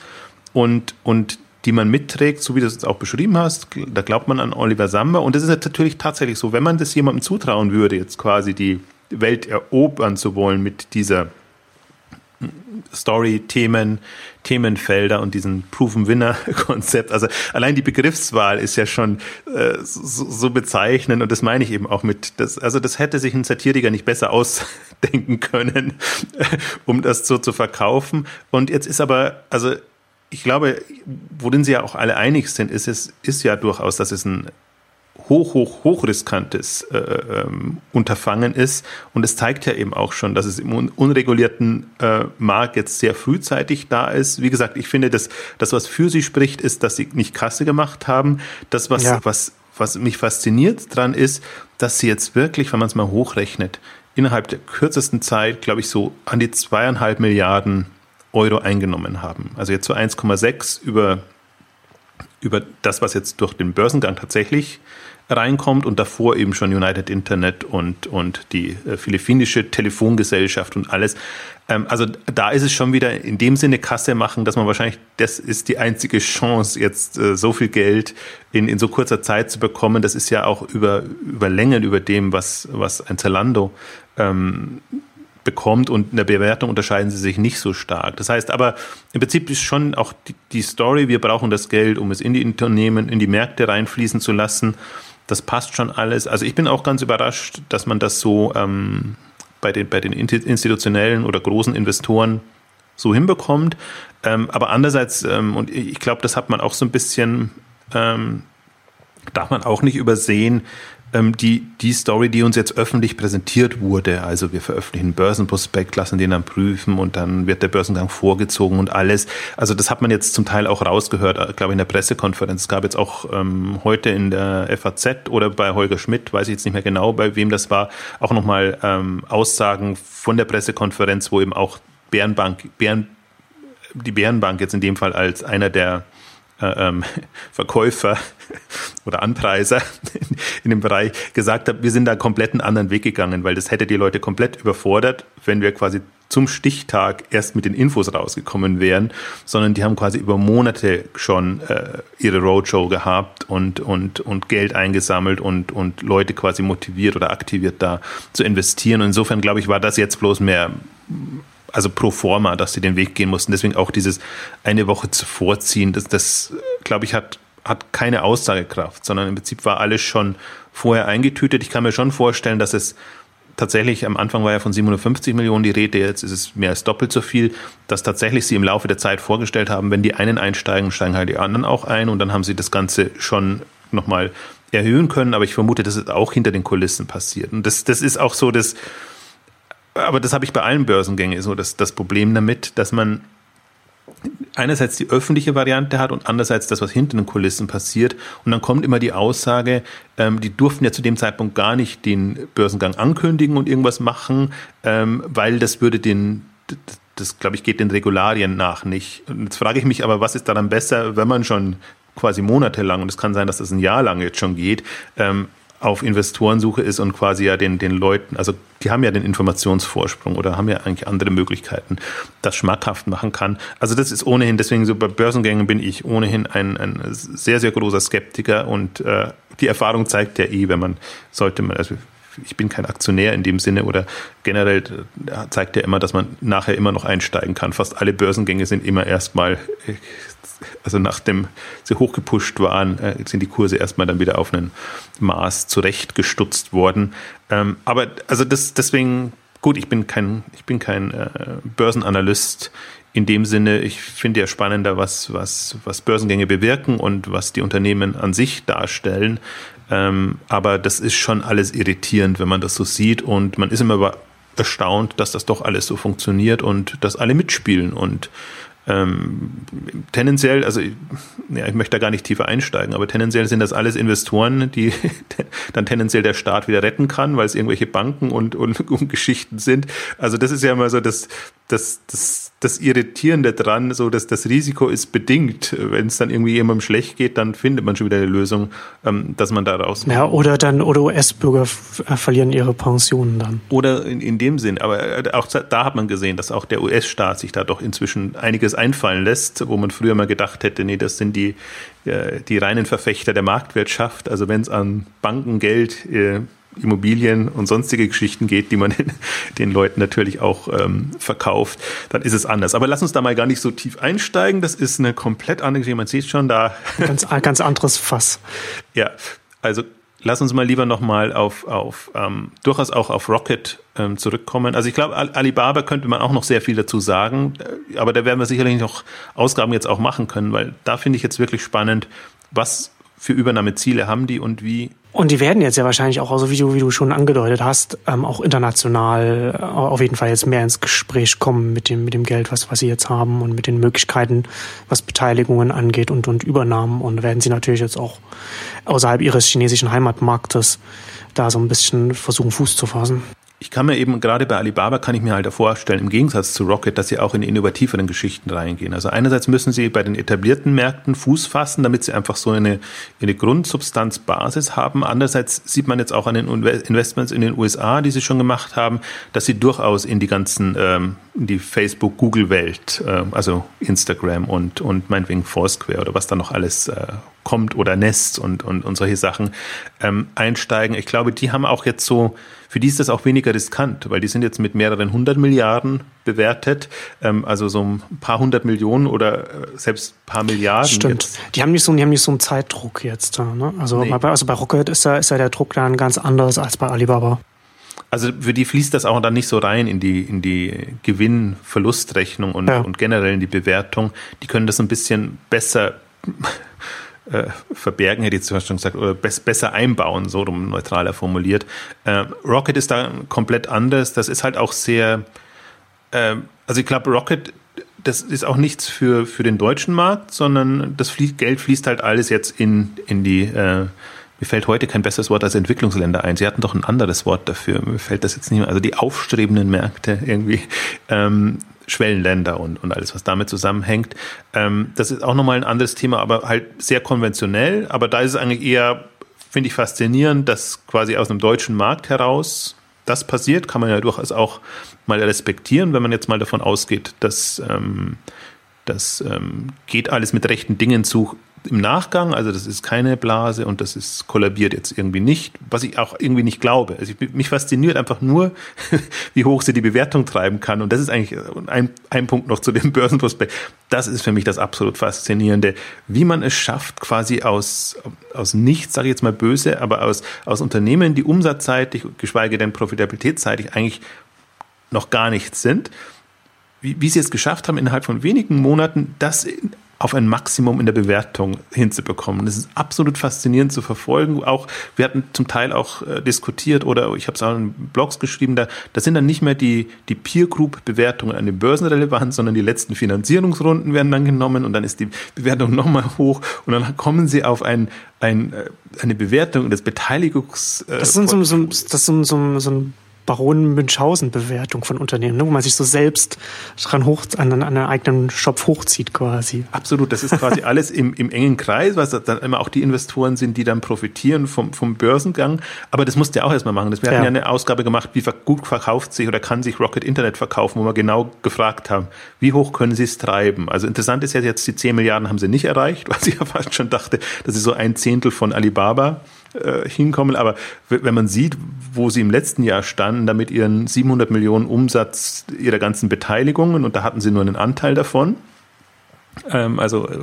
und, und die man mitträgt, so wie du es auch beschrieben hast. Da glaubt man an Oliver Samba. Und das ist natürlich tatsächlich so, wenn man das jemandem zutrauen würde, jetzt quasi die Welt erobern zu wollen mit dieser Story-Themen, Themenfelder und diesen Proven-Winner-Konzept. Also allein die Begriffswahl ist ja schon äh, so, so bezeichnend und das meine ich eben auch mit, das, also das hätte sich ein Satiriker nicht besser ausdenken können, um das so zu verkaufen. Und jetzt ist aber, also ich glaube, worin sie ja auch alle einig sind, ist es, ist ja durchaus, dass es ein hoch, hoch, hochriskantes äh, ähm, Unterfangen ist. Und es zeigt ja eben auch schon, dass es im un unregulierten äh, Markt jetzt sehr frühzeitig da ist. Wie gesagt, ich finde, dass das, was für sie spricht, ist, dass sie nicht Kasse gemacht haben. Das, was, ja. was, was mich fasziniert dran ist, dass sie jetzt wirklich, wenn man es mal hochrechnet, innerhalb der kürzesten Zeit, glaube ich, so an die zweieinhalb Milliarden Euro eingenommen haben. Also jetzt so 1,6 über über das, was jetzt durch den Börsengang tatsächlich reinkommt und davor eben schon United Internet und, und die äh, philippinische Telefongesellschaft und alles. Ähm, also da ist es schon wieder in dem Sinne Kasse machen, dass man wahrscheinlich, das ist die einzige Chance, jetzt äh, so viel Geld in, in so kurzer Zeit zu bekommen. Das ist ja auch über, über Längen über dem, was, was ein Zalando ähm, bekommt und in der Bewertung unterscheiden sie sich nicht so stark. Das heißt aber, im Prinzip ist schon auch die, die Story, wir brauchen das Geld, um es in die Unternehmen, in die Märkte reinfließen zu lassen. Das passt schon alles. Also ich bin auch ganz überrascht, dass man das so ähm, bei, den, bei den institutionellen oder großen Investoren so hinbekommt. Ähm, aber andererseits, ähm, und ich glaube, das hat man auch so ein bisschen, ähm, darf man auch nicht übersehen, ähm, die, die Story, die uns jetzt öffentlich präsentiert wurde. Also wir veröffentlichen einen Börsenprospekt, lassen den dann prüfen und dann wird der Börsengang vorgezogen und alles. Also das hat man jetzt zum Teil auch rausgehört, äh, glaube ich, in der Pressekonferenz. Es gab jetzt auch ähm, heute in der FAZ oder bei Holger Schmidt, weiß ich jetzt nicht mehr genau, bei wem das war, auch nochmal ähm, Aussagen von der Pressekonferenz, wo eben auch Bärenbank, Bären, die Bärenbank jetzt in dem Fall als einer der ähm, Verkäufer oder Anpreiser in dem Bereich gesagt habe, wir sind da komplett einen anderen Weg gegangen, weil das hätte die Leute komplett überfordert, wenn wir quasi zum Stichtag erst mit den Infos rausgekommen wären, sondern die haben quasi über Monate schon äh, ihre Roadshow gehabt und, und, und Geld eingesammelt und, und Leute quasi motiviert oder aktiviert da zu investieren. Und insofern glaube ich, war das jetzt bloß mehr also pro forma, dass sie den Weg gehen mussten. Deswegen auch dieses eine Woche zu vorziehen, das, das glaube ich, hat, hat keine Aussagekraft, sondern im Prinzip war alles schon vorher eingetütet. Ich kann mir schon vorstellen, dass es tatsächlich, am Anfang war ja von 750 Millionen die Rede, jetzt ist es mehr als doppelt so viel, dass tatsächlich sie im Laufe der Zeit vorgestellt haben, wenn die einen einsteigen, steigen halt die anderen auch ein und dann haben sie das Ganze schon nochmal erhöhen können, aber ich vermute, das ist auch hinter den Kulissen passiert. Und das, das ist auch so, dass aber das habe ich bei allen Börsengängen so das, das Problem damit, dass man einerseits die öffentliche Variante hat und andererseits das, was hinter den Kulissen passiert. Und dann kommt immer die Aussage, ähm, die durften ja zu dem Zeitpunkt gar nicht den Börsengang ankündigen und irgendwas machen, ähm, weil das würde den, das, das glaube ich, geht den Regularien nach nicht. Und jetzt frage ich mich aber, was ist daran besser, wenn man schon quasi monatelang, und es kann sein, dass das ein Jahr lang jetzt schon geht, ähm, auf Investorensuche ist und quasi ja den, den Leuten, also die haben ja den Informationsvorsprung oder haben ja eigentlich andere Möglichkeiten, das schmackhaft machen kann. Also das ist ohnehin, deswegen so bei Börsengängen bin ich ohnehin ein, ein sehr, sehr großer Skeptiker und äh, die Erfahrung zeigt ja eh, wenn man, sollte man, also ich bin kein Aktionär in dem Sinne oder generell äh, zeigt ja immer, dass man nachher immer noch einsteigen kann. Fast alle Börsengänge sind immer erstmal äh, also nachdem sie hochgepusht waren, äh, sind die Kurse erstmal dann wieder auf einen Maß zurechtgestutzt worden. Ähm, aber also das, deswegen, gut, ich bin kein, ich bin kein äh, Börsenanalyst in dem Sinne, ich finde ja spannender, was, was, was Börsengänge bewirken und was die Unternehmen an sich darstellen. Ähm, aber das ist schon alles irritierend, wenn man das so sieht und man ist immer erstaunt, dass das doch alles so funktioniert und dass alle mitspielen und ähm, tendenziell, also ja, ich möchte da gar nicht tiefer einsteigen, aber tendenziell sind das alles Investoren, die dann tendenziell der Staat wieder retten kann, weil es irgendwelche Banken und, und, und Geschichten sind. Also das ist ja immer so das, das, das, das Irritierende dran, so dass das Risiko ist bedingt. Wenn es dann irgendwie jemandem schlecht geht, dann findet man schon wieder eine Lösung, ähm, dass man da raus. Ja, oder dann, oder US-Bürger äh, verlieren ihre Pensionen dann. Oder in, in dem Sinn. Aber äh, auch da hat man gesehen, dass auch der US-Staat sich da doch inzwischen einiges einfallen lässt, wo man früher mal gedacht hätte, nee, das sind die, äh, die reinen Verfechter der Marktwirtschaft. Also wenn es an Bankengeld Immobilien und sonstige Geschichten geht, die man den, Leuten natürlich auch ähm, verkauft, dann ist es anders. Aber lass uns da mal gar nicht so tief einsteigen. Das ist eine komplett andere Geschichte. Man sieht schon da. Ganz, ganz anderes Fass. Ja, also lass uns mal lieber nochmal auf, auf ähm, durchaus auch auf Rocket ähm, zurückkommen. Also ich glaube, Alibaba könnte man auch noch sehr viel dazu sagen, äh, aber da werden wir sicherlich noch Ausgaben jetzt auch machen können, weil da finde ich jetzt wirklich spannend, was für Übernahmeziele haben die und wie und die werden jetzt ja wahrscheinlich auch, also wie du, wie du schon angedeutet hast, ähm, auch international äh, auf jeden Fall jetzt mehr ins Gespräch kommen mit dem, mit dem Geld, was, was sie jetzt haben und mit den Möglichkeiten, was Beteiligungen angeht und, und Übernahmen. Und werden sie natürlich jetzt auch außerhalb ihres chinesischen Heimatmarktes da so ein bisschen versuchen, Fuß zu fassen ich kann mir eben gerade bei Alibaba kann ich mir halt vorstellen, im Gegensatz zu Rocket, dass sie auch in innovativeren Geschichten reingehen. Also einerseits müssen sie bei den etablierten Märkten Fuß fassen, damit sie einfach so eine, eine Grundsubstanzbasis haben. Andererseits sieht man jetzt auch an den Investments in den USA, die sie schon gemacht haben, dass sie durchaus in die ganzen, ähm, in die Facebook, Google-Welt, äh, also Instagram und, und meinetwegen Foursquare oder was da noch alles äh, kommt oder Nest und, und, und solche Sachen ähm, einsteigen. Ich glaube, die haben auch jetzt so, für die ist das auch weniger riskant, weil die sind jetzt mit mehreren hundert Milliarden bewertet, ähm, also so ein paar hundert Millionen oder äh, selbst ein paar Milliarden. Stimmt. Jetzt. Die haben nicht so, die haben nicht so einen Zeitdruck jetzt. Ne? Also, nee. bei, also bei Rocket ist ja, ist der Druck dann ganz anders als bei Alibaba. Also für die fließt das auch dann nicht so rein in die, in die Gewinn-Verlustrechnung und, ja. und generell in die Bewertung. Die können das ein bisschen besser äh, verbergen, hätte ich zuerst schon gesagt, oder bess, besser einbauen, so rum neutraler formuliert. Äh, Rocket ist da komplett anders. Das ist halt auch sehr, äh, also ich glaube, Rocket, das ist auch nichts für, für den deutschen Markt, sondern das Geld fließt halt alles jetzt in, in die, äh, mir fällt heute kein besseres Wort als Entwicklungsländer ein. Sie hatten doch ein anderes Wort dafür. Mir fällt das jetzt nicht mehr. Also die aufstrebenden Märkte irgendwie. Ähm, Schwellenländer und, und alles, was damit zusammenhängt. Ähm, das ist auch nochmal ein anderes Thema, aber halt sehr konventionell. Aber da ist es eigentlich eher, finde ich, faszinierend, dass quasi aus einem deutschen Markt heraus das passiert, kann man ja durchaus auch mal respektieren, wenn man jetzt mal davon ausgeht, dass ähm, das ähm, geht alles mit rechten Dingen zu im Nachgang, also das ist keine Blase und das ist kollabiert jetzt irgendwie nicht, was ich auch irgendwie nicht glaube. Also ich, mich fasziniert einfach nur, wie hoch sie die Bewertung treiben kann und das ist eigentlich ein, ein Punkt noch zu dem Börsenprospekt. Das ist für mich das absolut faszinierende, wie man es schafft, quasi aus aus nichts, sage ich jetzt mal böse, aber aus aus Unternehmen, die umsatzseitig, geschweige denn profitabilitätsseitig eigentlich noch gar nichts sind, wie, wie sie es geschafft haben, innerhalb von wenigen Monaten das auf ein Maximum in der Bewertung hinzubekommen. Das ist absolut faszinierend zu verfolgen. Auch wir hatten zum Teil auch äh, diskutiert oder ich habe es auch in Blogs geschrieben, da, da sind dann nicht mehr die, die Peer Group Bewertungen an den Börsen relevant, sondern die letzten Finanzierungsrunden werden dann genommen und dann ist die Bewertung nochmal hoch und dann kommen sie auf ein, ein, äh, eine Bewertung des Beteiligungs. Äh, das ist so, so, das so, so, so ein Baron Münchhausen-Bewertung von Unternehmen, ne, wo man sich so selbst dran hoch, an, an einen eigenen Shop hochzieht quasi. Absolut, das ist quasi alles im, im engen Kreis, weil dann immer auch die Investoren sind, die dann profitieren vom, vom Börsengang. Aber das musst du ja auch erstmal machen. wir ja. hatten ja eine Ausgabe gemacht, wie gut verkauft sich oder kann sich Rocket Internet verkaufen, wo wir genau gefragt haben, wie hoch können sie es treiben? Also interessant ist ja jetzt, die 10 Milliarden haben sie nicht erreicht, weil ich ja fast schon dachte, das ist so ein Zehntel von Alibaba äh, hinkommen. Aber wenn man sieht, wo sie im letzten Jahr standen, damit ihren 700 Millionen Umsatz ihrer ganzen Beteiligungen, und da hatten sie nur einen Anteil davon, ähm, also äh,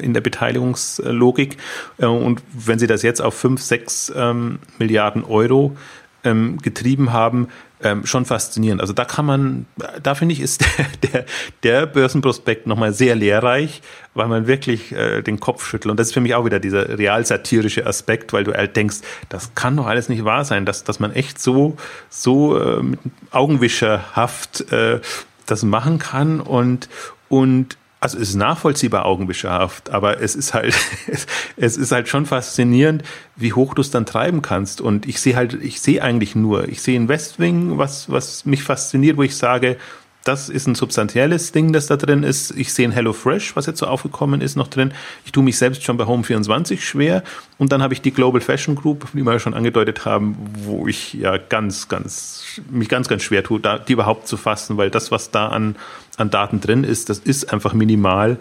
in der Beteiligungslogik. Äh, und wenn Sie das jetzt auf 5, 6 ähm, Milliarden Euro ähm, getrieben haben, ähm, schon faszinierend. Also da kann man, da finde ich, ist der, der, der Börsenprospekt nochmal sehr lehrreich, weil man wirklich äh, den Kopf schüttelt. Und das ist für mich auch wieder dieser realsatirische Aspekt, weil du halt denkst, das kann doch alles nicht wahr sein, dass, dass man echt so, so äh, mit Augenwischerhaft äh, das machen kann und, und also es ist nachvollziehbar augenwischerhaft, aber es ist halt, es ist halt schon faszinierend, wie hoch du es dann treiben kannst. Und ich sehe halt, ich sehe eigentlich nur, ich sehe ein Westwing, was, was mich fasziniert, wo ich sage, das ist ein substanzielles Ding, das da drin ist. Ich sehe ein HelloFresh, was jetzt so aufgekommen ist, noch drin. Ich tue mich selbst schon bei Home24 schwer. Und dann habe ich die Global Fashion Group, wie wir schon angedeutet haben, wo ich ja ganz, ganz, mich ganz, ganz schwer tue, da, die überhaupt zu fassen, weil das, was da an, an Daten drin ist, das ist einfach minimal.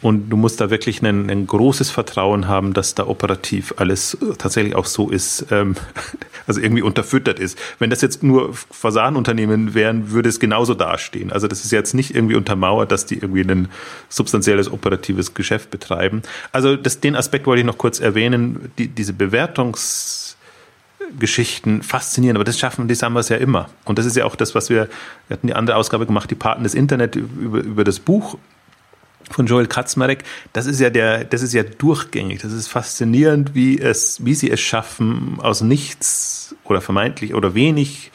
Und du musst da wirklich ein, ein großes Vertrauen haben, dass da operativ alles tatsächlich auch so ist, ähm, also irgendwie unterfüttert ist. Wenn das jetzt nur Fasanunternehmen wären, würde es genauso dastehen. Also das ist jetzt nicht irgendwie untermauert, dass die irgendwie ein substanzielles operatives Geschäft betreiben. Also das, den Aspekt wollte ich noch kurz erwähnen. Die, diese Bewertungs Geschichten faszinieren, aber das schaffen, wir es ja immer. Und das ist ja auch das, was wir, wir hatten die andere Ausgabe gemacht, die Paten des Internet über, über das Buch von Joel Katzmarek, das ist ja der, das ist ja durchgängig. Das ist faszinierend, wie es, wie sie es schaffen, aus nichts oder vermeintlich oder wenig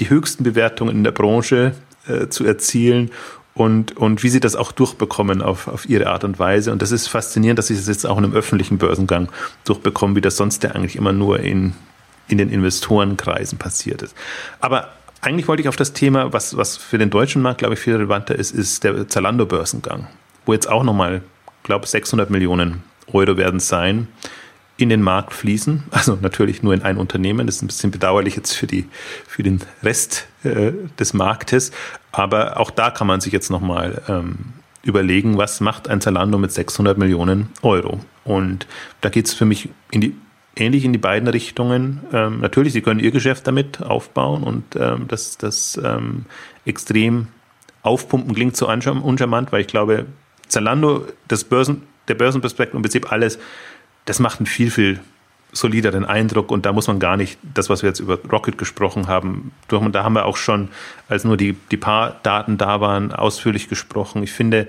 die höchsten Bewertungen in der Branche äh, zu erzielen und, und wie sie das auch durchbekommen auf, auf ihre Art und Weise. Und das ist faszinierend, dass sie das jetzt auch in einem öffentlichen Börsengang durchbekommen, wie das sonst ja eigentlich immer nur in, in den Investorenkreisen passiert ist. Aber eigentlich wollte ich auf das Thema, was, was für den deutschen Markt, glaube ich, viel relevanter ist, ist der Zalando-Börsengang wo jetzt auch nochmal, glaube 600 Millionen Euro werden sein, in den Markt fließen. Also natürlich nur in ein Unternehmen. Das ist ein bisschen bedauerlich jetzt für, die, für den Rest äh, des Marktes. Aber auch da kann man sich jetzt nochmal ähm, überlegen, was macht ein Zalando mit 600 Millionen Euro. Und da geht es für mich in die, ähnlich in die beiden Richtungen. Ähm, natürlich, sie können ihr Geschäft damit aufbauen und ähm, das, das ähm, extrem aufpumpen klingt so uncharmant, weil ich glaube, Zalando, das Börsen, der Börsenprospekt im Prinzip alles, das macht einen viel, viel solideren Eindruck und da muss man gar nicht das, was wir jetzt über Rocket gesprochen haben, da haben wir auch schon, als nur die, die paar Daten da waren, ausführlich gesprochen. Ich finde,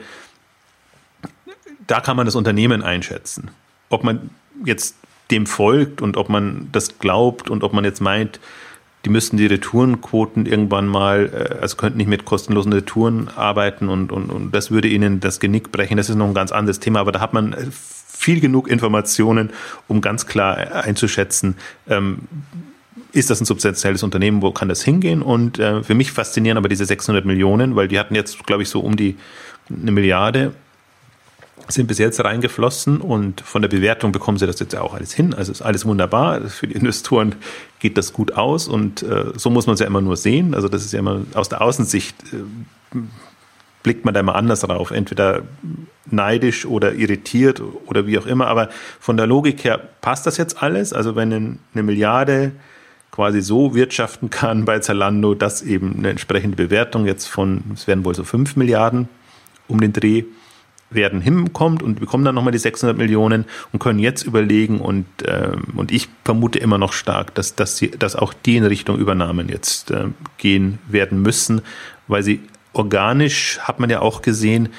da kann man das Unternehmen einschätzen. Ob man jetzt dem folgt und ob man das glaubt und ob man jetzt meint, die müssten die Retourenquoten irgendwann mal, äh, also könnten nicht mit kostenlosen Retouren arbeiten und, und, und das würde ihnen das Genick brechen. Das ist noch ein ganz anderes Thema, aber da hat man viel genug Informationen, um ganz klar einzuschätzen, ähm, ist das ein substanzielles Unternehmen, wo kann das hingehen? Und äh, für mich faszinieren aber diese 600 Millionen, weil die hatten jetzt, glaube ich, so um die eine Milliarde sind bis jetzt reingeflossen und von der Bewertung bekommen sie das jetzt ja auch alles hin. Also ist alles wunderbar. Für die Investoren geht das gut aus und äh, so muss man es ja immer nur sehen. Also das ist ja immer aus der Außensicht äh, blickt man da immer anders drauf. Entweder neidisch oder irritiert oder wie auch immer. Aber von der Logik her passt das jetzt alles. Also wenn eine Milliarde quasi so wirtschaften kann bei Zalando, dass eben eine entsprechende Bewertung jetzt von, es werden wohl so fünf Milliarden um den Dreh werden hinkommt und bekommen dann nochmal die 600 Millionen und können jetzt überlegen und, ähm, und ich vermute immer noch stark, dass, dass, sie, dass auch die in Richtung Übernahmen jetzt äh, gehen werden müssen, weil sie organisch, hat man ja auch gesehen,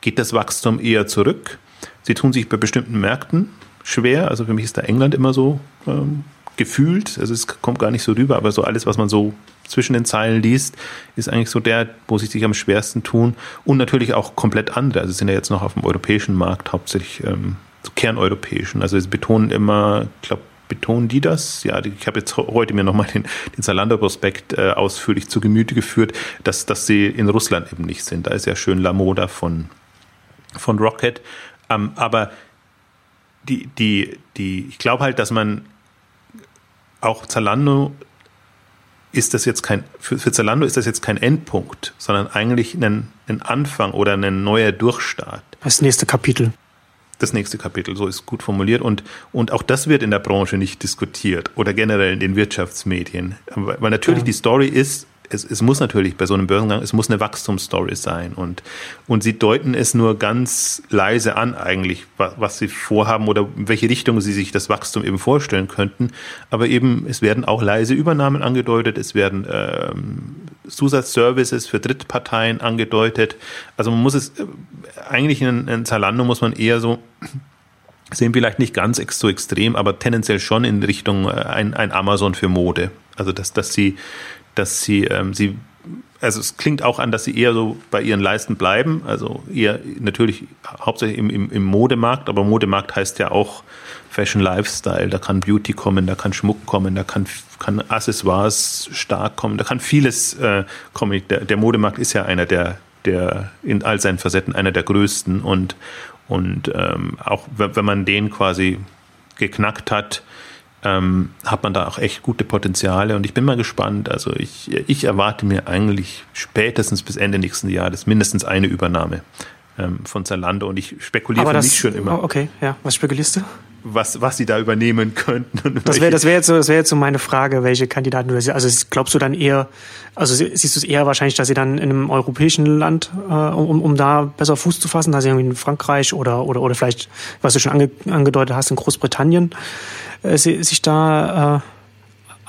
geht das Wachstum eher zurück. sie tun sich bei bestimmten Märkten schwer. Also für mich ist da England immer so ähm, gefühlt. Also es kommt gar nicht so rüber, aber so alles, was man so zwischen den Zeilen liest, ist eigentlich so der, wo sie sich am schwersten tun. Und natürlich auch komplett andere. Also sind ja jetzt noch auf dem europäischen Markt hauptsächlich ähm, so kerneuropäischen. Also sie betonen immer, ich glaube, betonen die das? Ja, ich habe jetzt heute mir nochmal den, den Zalando-Prospekt äh, ausführlich zu Gemüte geführt, dass, dass sie in Russland eben nicht sind. Da ist ja schön Lamoda von, von Rocket. Ähm, aber die, die, die, ich glaube halt, dass man auch Zalando ist das jetzt kein, für, für Zalando ist das jetzt kein Endpunkt, sondern eigentlich ein, ein Anfang oder ein neuer Durchstart. Das nächste Kapitel das nächste Kapitel, so ist gut formuliert. Und, und auch das wird in der Branche nicht diskutiert oder generell in den Wirtschaftsmedien. Weil natürlich ja. die Story ist, es, es muss natürlich bei so einem Börsengang, es muss eine Wachstumsstory sein. Und, und sie deuten es nur ganz leise an, eigentlich, was, was sie vorhaben oder in welche Richtung sie sich das Wachstum eben vorstellen könnten. Aber eben, es werden auch leise Übernahmen angedeutet, es werden ähm, Zusatzservices für Drittparteien angedeutet. Also man muss es, äh, eigentlich in, in Zalando muss man eher so sehen vielleicht nicht ganz so extrem, aber tendenziell schon in Richtung äh, ein, ein Amazon für Mode. Also dass, dass sie dass sie, ähm, sie, also es klingt auch an, dass sie eher so bei ihren Leisten bleiben, also eher natürlich hauptsächlich im, im, im Modemarkt, aber Modemarkt heißt ja auch Fashion Lifestyle, da kann Beauty kommen, da kann Schmuck kommen, da kann, kann Accessoires stark kommen, da kann vieles äh, kommen. Der, der Modemarkt ist ja einer der, der in all seinen Facetten einer der größten und, und ähm, auch wenn man den quasi geknackt hat, ähm, hat man da auch echt gute Potenziale und ich bin mal gespannt. Also ich, ich erwarte mir eigentlich spätestens bis Ende nächsten Jahres mindestens eine Übernahme ähm, von Zalando und ich spekuliere Aber für das, mich schon immer. Oh, okay, ja. Was spekulierst du? Was, was sie da übernehmen könnten. Das wäre das wär jetzt, so, das wär jetzt so meine Frage, welche Kandidaten du Also glaubst du dann eher, also siehst du es eher wahrscheinlich, dass sie dann in einem europäischen Land, äh, um, um da besser Fuß zu fassen, dass sie irgendwie in Frankreich oder, oder, oder vielleicht, was du schon ange, angedeutet hast, in Großbritannien, äh, sich da äh,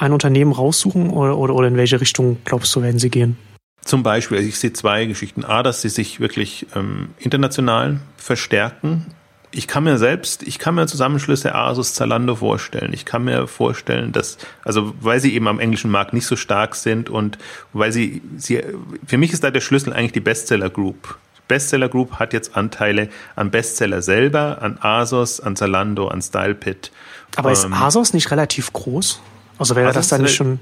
ein Unternehmen raussuchen oder, oder, oder in welche Richtung glaubst du, werden sie gehen? Zum Beispiel, also ich sehe zwei Geschichten. A, dass sie sich wirklich ähm, international verstärken. Ich kann mir selbst, ich kann mir Zusammenschlüsse Asus, Zalando vorstellen. Ich kann mir vorstellen, dass, also weil sie eben am englischen Markt nicht so stark sind und weil sie, sie für mich ist da der Schlüssel eigentlich die Bestseller Group. Bestseller Group hat jetzt Anteile an Bestseller selber, an Asos, an Zalando, an StylePit. Aber ist ähm, Asos nicht relativ groß? Also wäre Asos das dann nicht schon.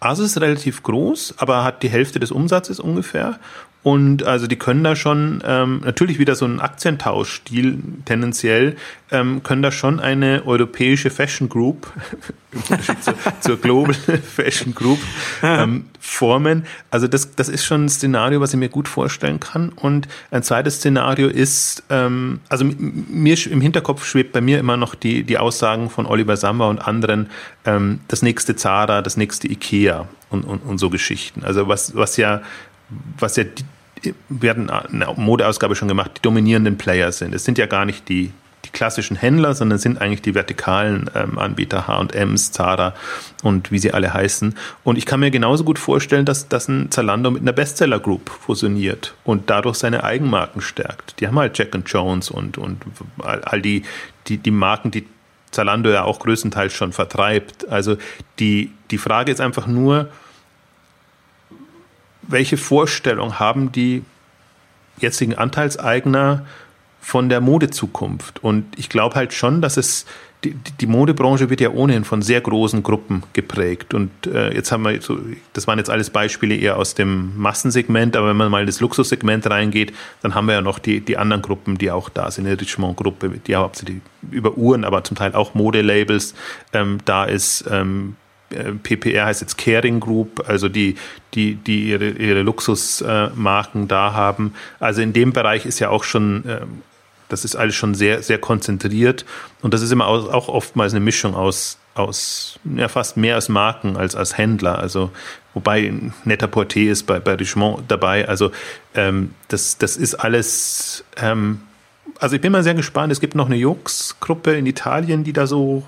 Asus ist relativ groß, aber hat die Hälfte des Umsatzes ungefähr. Und also die können da schon, ähm, natürlich wieder so ein Aktientauschstil tendenziell, ähm, können da schon eine europäische Fashion Group, zur, zur Global Fashion Group, ähm, formen. Also das, das ist schon ein Szenario, was ich mir gut vorstellen kann. Und ein zweites Szenario ist, ähm, also mir im Hinterkopf schwebt bei mir immer noch die, die Aussagen von Oliver Samba und anderen, ähm, das nächste Zara, das nächste Ikea und, und, und so Geschichten. Also was, was ja was ja die, wir hatten eine Modeausgabe schon gemacht, die dominierenden Player sind. Es sind ja gar nicht die, die klassischen Händler, sondern es sind eigentlich die vertikalen ähm, Anbieter, H&M's, Zara und wie sie alle heißen. Und ich kann mir genauso gut vorstellen, dass, dass ein Zalando mit einer Bestseller Group fusioniert und dadurch seine Eigenmarken stärkt. Die haben halt Jack and Jones und, und all, all die, die, die Marken, die Zalando ja auch größtenteils schon vertreibt. Also die, die Frage ist einfach nur, welche Vorstellung haben die jetzigen Anteilseigner von der Modezukunft? Und ich glaube halt schon, dass es die, die Modebranche wird ja ohnehin von sehr großen Gruppen geprägt. Und äh, jetzt haben wir, so, das waren jetzt alles Beispiele eher aus dem Massensegment, aber wenn man mal in das Luxussegment reingeht, dann haben wir ja noch die, die anderen Gruppen, die auch da sind. Die Richemont-Gruppe, die hauptsächlich über Uhren, aber zum Teil auch Modelabels ähm, da ist. Ähm, PPR heißt jetzt Caring Group, also die, die, die ihre, ihre Luxusmarken da haben. Also in dem Bereich ist ja auch schon, ähm, das ist alles schon sehr, sehr konzentriert. Und das ist immer auch oftmals eine Mischung aus, aus ja, fast mehr als Marken als als Händler. Also wobei netter Portier ist bei, bei Richemont dabei. Also ähm, das, das ist alles. Ähm, also ich bin mal sehr gespannt. Es gibt noch eine Jux-Gruppe in Italien, die da so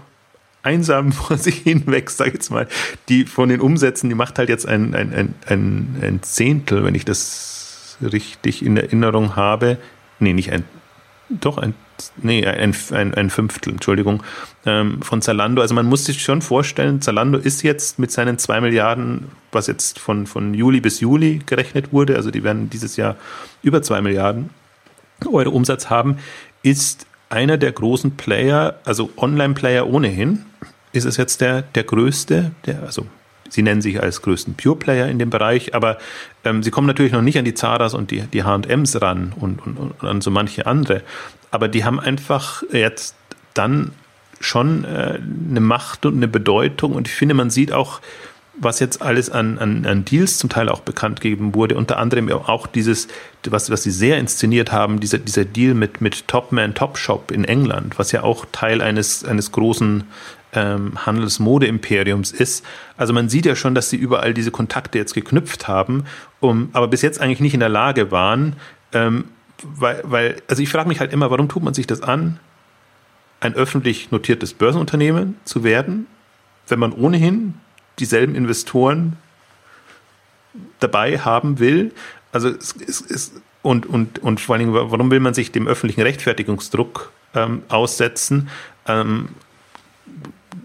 einsam vor sich hinweg, sag ich jetzt mal, die von den Umsätzen, die macht halt jetzt ein, ein, ein, ein, ein Zehntel, wenn ich das richtig in Erinnerung habe. Nee, nicht ein, doch ein nee, ein, ein, ein Fünftel, Entschuldigung, ähm, von Zalando. Also man muss sich schon vorstellen, Zalando ist jetzt mit seinen zwei Milliarden, was jetzt von, von Juli bis Juli gerechnet wurde, also die werden dieses Jahr über zwei Milliarden Euro Umsatz haben, ist einer der großen Player, also Online-Player ohnehin, ist es jetzt der, der größte, der, also Sie nennen sich als größten Pure Player in dem Bereich, aber ähm, sie kommen natürlich noch nicht an die Zaras und die, die H&Ms ran und, und, und an so manche andere. Aber die haben einfach jetzt dann schon äh, eine Macht und eine Bedeutung und ich finde, man sieht auch, was jetzt alles an, an, an Deals zum Teil auch bekannt gegeben wurde, unter anderem auch dieses, was, was sie sehr inszeniert haben, dieser, dieser Deal mit, mit Topman Topshop in England, was ja auch Teil eines, eines großen ähm, Handelsmode-Imperiums ist. Also man sieht ja schon, dass sie überall diese Kontakte jetzt geknüpft haben, um, aber bis jetzt eigentlich nicht in der Lage waren, ähm, weil, weil, also ich frage mich halt immer, warum tut man sich das an, ein öffentlich notiertes Börsenunternehmen zu werden, wenn man ohnehin dieselben Investoren dabei haben will. Also es, es, es und, und, und vor allen Dingen, warum will man sich dem öffentlichen Rechtfertigungsdruck ähm, aussetzen? Ähm,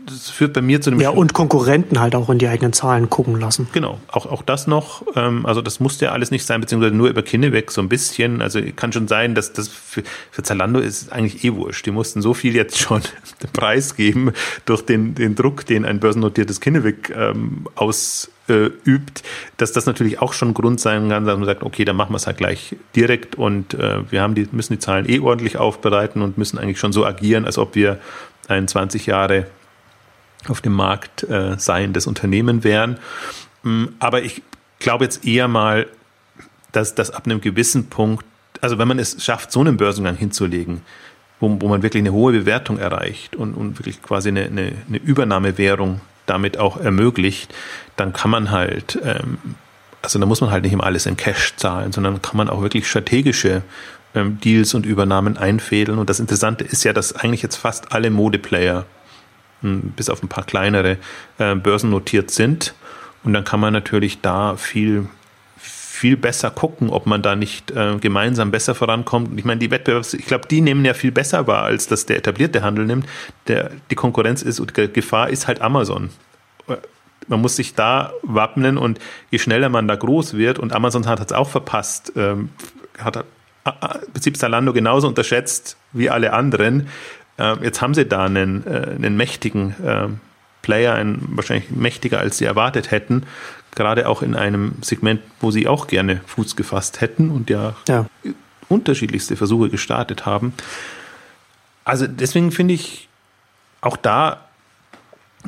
das führt bei mir zu einem. Ja, und Konkurrenten halt auch in die eigenen Zahlen gucken lassen. Genau, auch, auch das noch. Ähm, also, das musste ja alles nicht sein, beziehungsweise nur über Kinneweg so ein bisschen. Also, kann schon sein, dass das für, für Zalando ist eigentlich eh wurscht. Die mussten so viel jetzt schon den Preis geben durch den, den Druck, den ein börsennotiertes Kinneweg ähm, ausübt, dass das natürlich auch schon Grund sein kann, dass man sagt, okay, dann machen wir es halt gleich direkt und äh, wir haben die, müssen die Zahlen eh ordentlich aufbereiten und müssen eigentlich schon so agieren, als ob wir ein 20 Jahre auf dem Markt äh, seiendes Unternehmen wären. Mm, aber ich glaube jetzt eher mal, dass das ab einem gewissen Punkt, also wenn man es schafft, so einen Börsengang hinzulegen, wo, wo man wirklich eine hohe Bewertung erreicht und, und wirklich quasi eine, eine, eine Übernahmewährung damit auch ermöglicht, dann kann man halt, ähm, also da muss man halt nicht immer alles in Cash zahlen, sondern kann man auch wirklich strategische ähm, Deals und Übernahmen einfädeln. Und das Interessante ist ja, dass eigentlich jetzt fast alle Modeplayer bis auf ein paar kleinere äh, börsennotiert sind. Und dann kann man natürlich da viel viel besser gucken, ob man da nicht äh, gemeinsam besser vorankommt. Ich meine, die Wettbewerbs, ich glaube, die nehmen ja viel besser wahr, als das der etablierte Handel nimmt. Der, die Konkurrenz ist und Gefahr ist halt Amazon. Man muss sich da wappnen und je schneller man da groß wird, und Amazon hat es auch verpasst, ähm, hat äh, äh, im Prinzip Zalando genauso unterschätzt wie alle anderen, jetzt haben sie da einen, äh, einen mächtigen äh, Player, einen, wahrscheinlich mächtiger, als sie erwartet hätten. Gerade auch in einem Segment, wo sie auch gerne Fuß gefasst hätten und ja, ja. unterschiedlichste Versuche gestartet haben. Also deswegen finde ich auch da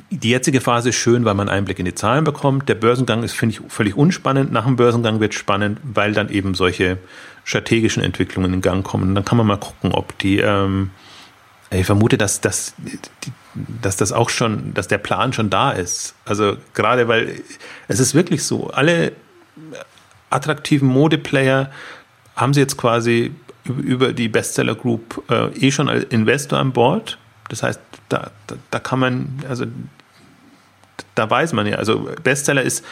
die jetzige Phase schön, weil man Einblick in die Zahlen bekommt. Der Börsengang ist, finde ich, völlig unspannend. Nach dem Börsengang wird spannend, weil dann eben solche strategischen Entwicklungen in Gang kommen. Und dann kann man mal gucken, ob die ähm, ich vermute, dass, dass, dass das auch schon, dass der Plan schon da ist. Also gerade weil es ist wirklich so, alle attraktiven Modeplayer haben sie jetzt quasi über die Bestseller Group äh, eh schon als Investor an Bord. Das heißt, da, da, da kann man, also da weiß man ja, also Bestseller ist,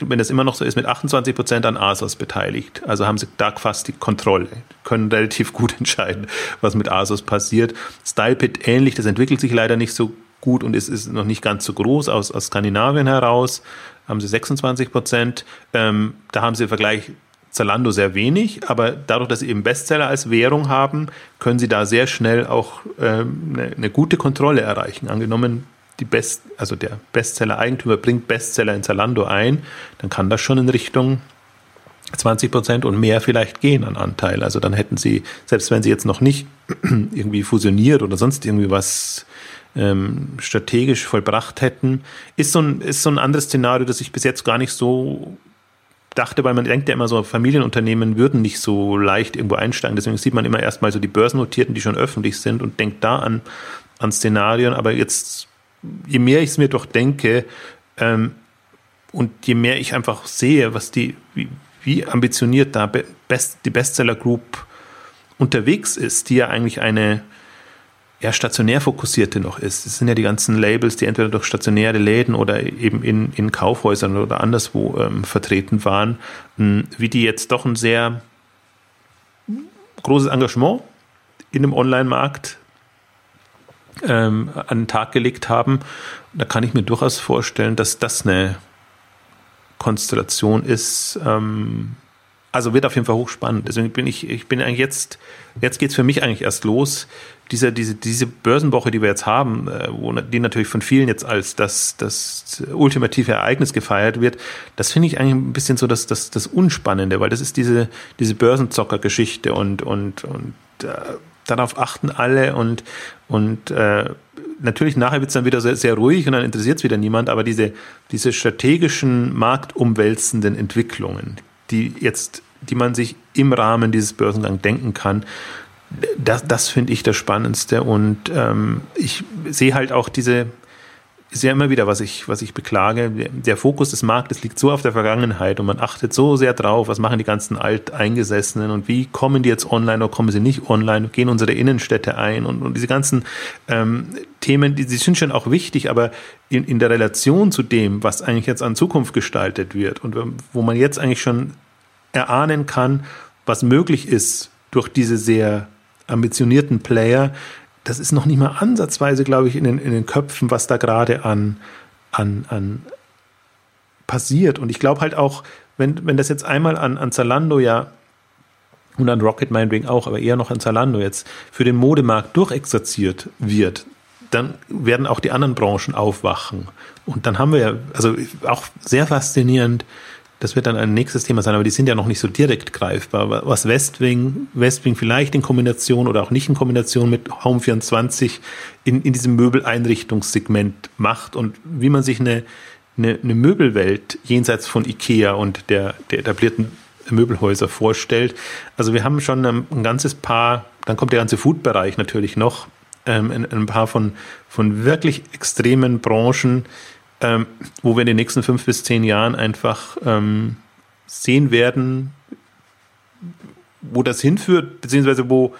wenn das immer noch so ist, mit 28 Prozent an ASOS beteiligt. Also haben sie da fast die Kontrolle, können relativ gut entscheiden, was mit ASOS passiert. StylePit ähnlich, das entwickelt sich leider nicht so gut und ist, ist noch nicht ganz so groß aus, aus Skandinavien heraus. Haben sie 26 Prozent. Ähm, da haben sie im Vergleich Zalando sehr wenig, aber dadurch, dass sie eben Bestseller als Währung haben, können sie da sehr schnell auch ähm, eine, eine gute Kontrolle erreichen. Angenommen, die Best, also der Bestseller-Eigentümer bringt Bestseller in Zalando ein, dann kann das schon in Richtung 20 Prozent und mehr vielleicht gehen an Anteil. Also dann hätten sie, selbst wenn sie jetzt noch nicht irgendwie fusioniert oder sonst irgendwie was ähm, strategisch vollbracht hätten, ist so, ein, ist so ein anderes Szenario, das ich bis jetzt gar nicht so dachte, weil man denkt ja immer so, Familienunternehmen würden nicht so leicht irgendwo einsteigen. Deswegen sieht man immer erstmal so die Börsennotierten, die schon öffentlich sind und denkt da an, an Szenarien. Aber jetzt je mehr ich es mir doch denke ähm, und je mehr ich einfach sehe, was die, wie, wie ambitioniert da Best, die Bestseller Group unterwegs ist, die ja eigentlich eine eher stationär fokussierte noch ist. Es sind ja die ganzen Labels, die entweder durch stationäre Läden oder eben in, in Kaufhäusern oder anderswo ähm, vertreten waren, wie die jetzt doch ein sehr großes Engagement in einem Online-Markt ähm, an den Tag gelegt haben. Da kann ich mir durchaus vorstellen, dass das eine Konstellation ist. Ähm, also wird auf jeden Fall hochspannend. Deswegen bin ich, ich bin eigentlich jetzt, jetzt geht's für mich eigentlich erst los. Diese, diese, diese Börsenwoche, die wir jetzt haben, äh, wo die natürlich von vielen jetzt als das, das ultimative Ereignis gefeiert wird, das finde ich eigentlich ein bisschen so das, das, das Unspannende, weil das ist diese, diese Börsenzocker-Geschichte und, und, und äh, darauf achten alle und, und äh, natürlich nachher wird es dann wieder sehr, sehr ruhig und dann interessiert es wieder niemand, aber diese, diese strategischen, marktumwälzenden Entwicklungen, die jetzt, die man sich im Rahmen dieses Börsengangs denken kann, das, das finde ich das Spannendste und ähm, ich sehe halt auch diese, ist ja immer wieder, was ich, was ich beklage. Der Fokus des Marktes liegt so auf der Vergangenheit und man achtet so sehr drauf, was machen die ganzen Alteingesessenen und wie kommen die jetzt online oder kommen sie nicht online, gehen unsere Innenstädte ein und, und diese ganzen ähm, Themen, die, die sind schon auch wichtig, aber in, in der Relation zu dem, was eigentlich jetzt an Zukunft gestaltet wird und wo man jetzt eigentlich schon erahnen kann, was möglich ist durch diese sehr ambitionierten Player, das ist noch nicht mal ansatzweise, glaube ich, in den, in den Köpfen, was da gerade an, an, an passiert. Und ich glaube halt auch, wenn, wenn das jetzt einmal an, an Zalando ja und an Rocket meinetwegen auch, aber eher noch an Zalando jetzt für den Modemarkt durchexerziert wird, dann werden auch die anderen Branchen aufwachen. Und dann haben wir ja, also auch sehr faszinierend, das wird dann ein nächstes Thema sein, aber die sind ja noch nicht so direkt greifbar. Was Westwing, Westwing vielleicht in Kombination oder auch nicht in Kombination mit Home24 in, in diesem Möbeleinrichtungssegment macht und wie man sich eine, eine, eine Möbelwelt jenseits von Ikea und der, der etablierten Möbelhäuser vorstellt. Also wir haben schon ein, ein ganzes Paar, dann kommt der ganze Food-Bereich natürlich noch, ähm, ein, ein paar von, von wirklich extremen Branchen, ähm, wo wir in den nächsten fünf bis zehn Jahren einfach ähm, sehen werden, wo das hinführt, beziehungsweise wo,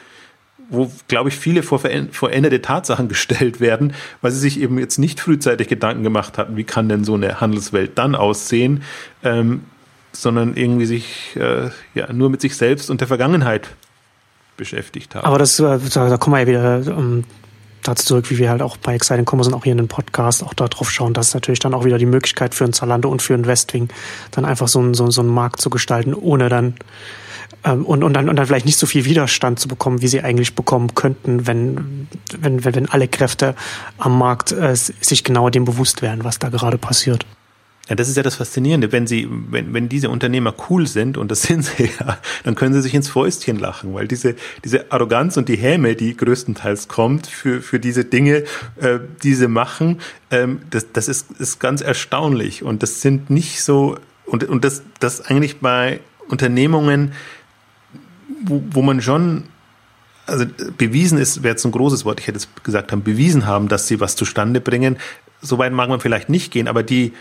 wo glaube ich, viele vor veränderte Tatsachen gestellt werden, weil sie sich eben jetzt nicht frühzeitig Gedanken gemacht hatten, wie kann denn so eine Handelswelt dann aussehen, ähm, sondern irgendwie sich äh, ja nur mit sich selbst und der Vergangenheit beschäftigt haben. Aber das, äh, da kommen wir ja wieder um, ähm, dazu zurück, wie wir halt auch bei Exciting Commerce und auch hier in den Podcast auch darauf schauen, dass natürlich dann auch wieder die Möglichkeit für ein Zalando und für ein Westwing dann einfach so, ein, so, so einen Markt zu gestalten, ohne dann ähm, und, und, dann, und dann vielleicht nicht so viel Widerstand zu bekommen, wie sie eigentlich bekommen könnten, wenn, wenn, wenn, wenn alle Kräfte am Markt äh, sich genau dem bewusst wären, was da gerade passiert. Ja, das ist ja das Faszinierende. Wenn sie, wenn, wenn diese Unternehmer cool sind, und das sind sie ja, dann können sie sich ins Fäustchen lachen, weil diese, diese Arroganz und die Häme, die größtenteils kommt für, für diese Dinge, äh, die sie machen, ähm, das, das ist, ist ganz erstaunlich. Und das sind nicht so, und, und das, das eigentlich bei Unternehmungen, wo, wo man schon also bewiesen ist, wäre jetzt ein großes Wort, ich hätte es gesagt haben, bewiesen haben, dass sie was zustande bringen. Soweit mag man vielleicht nicht gehen, aber die,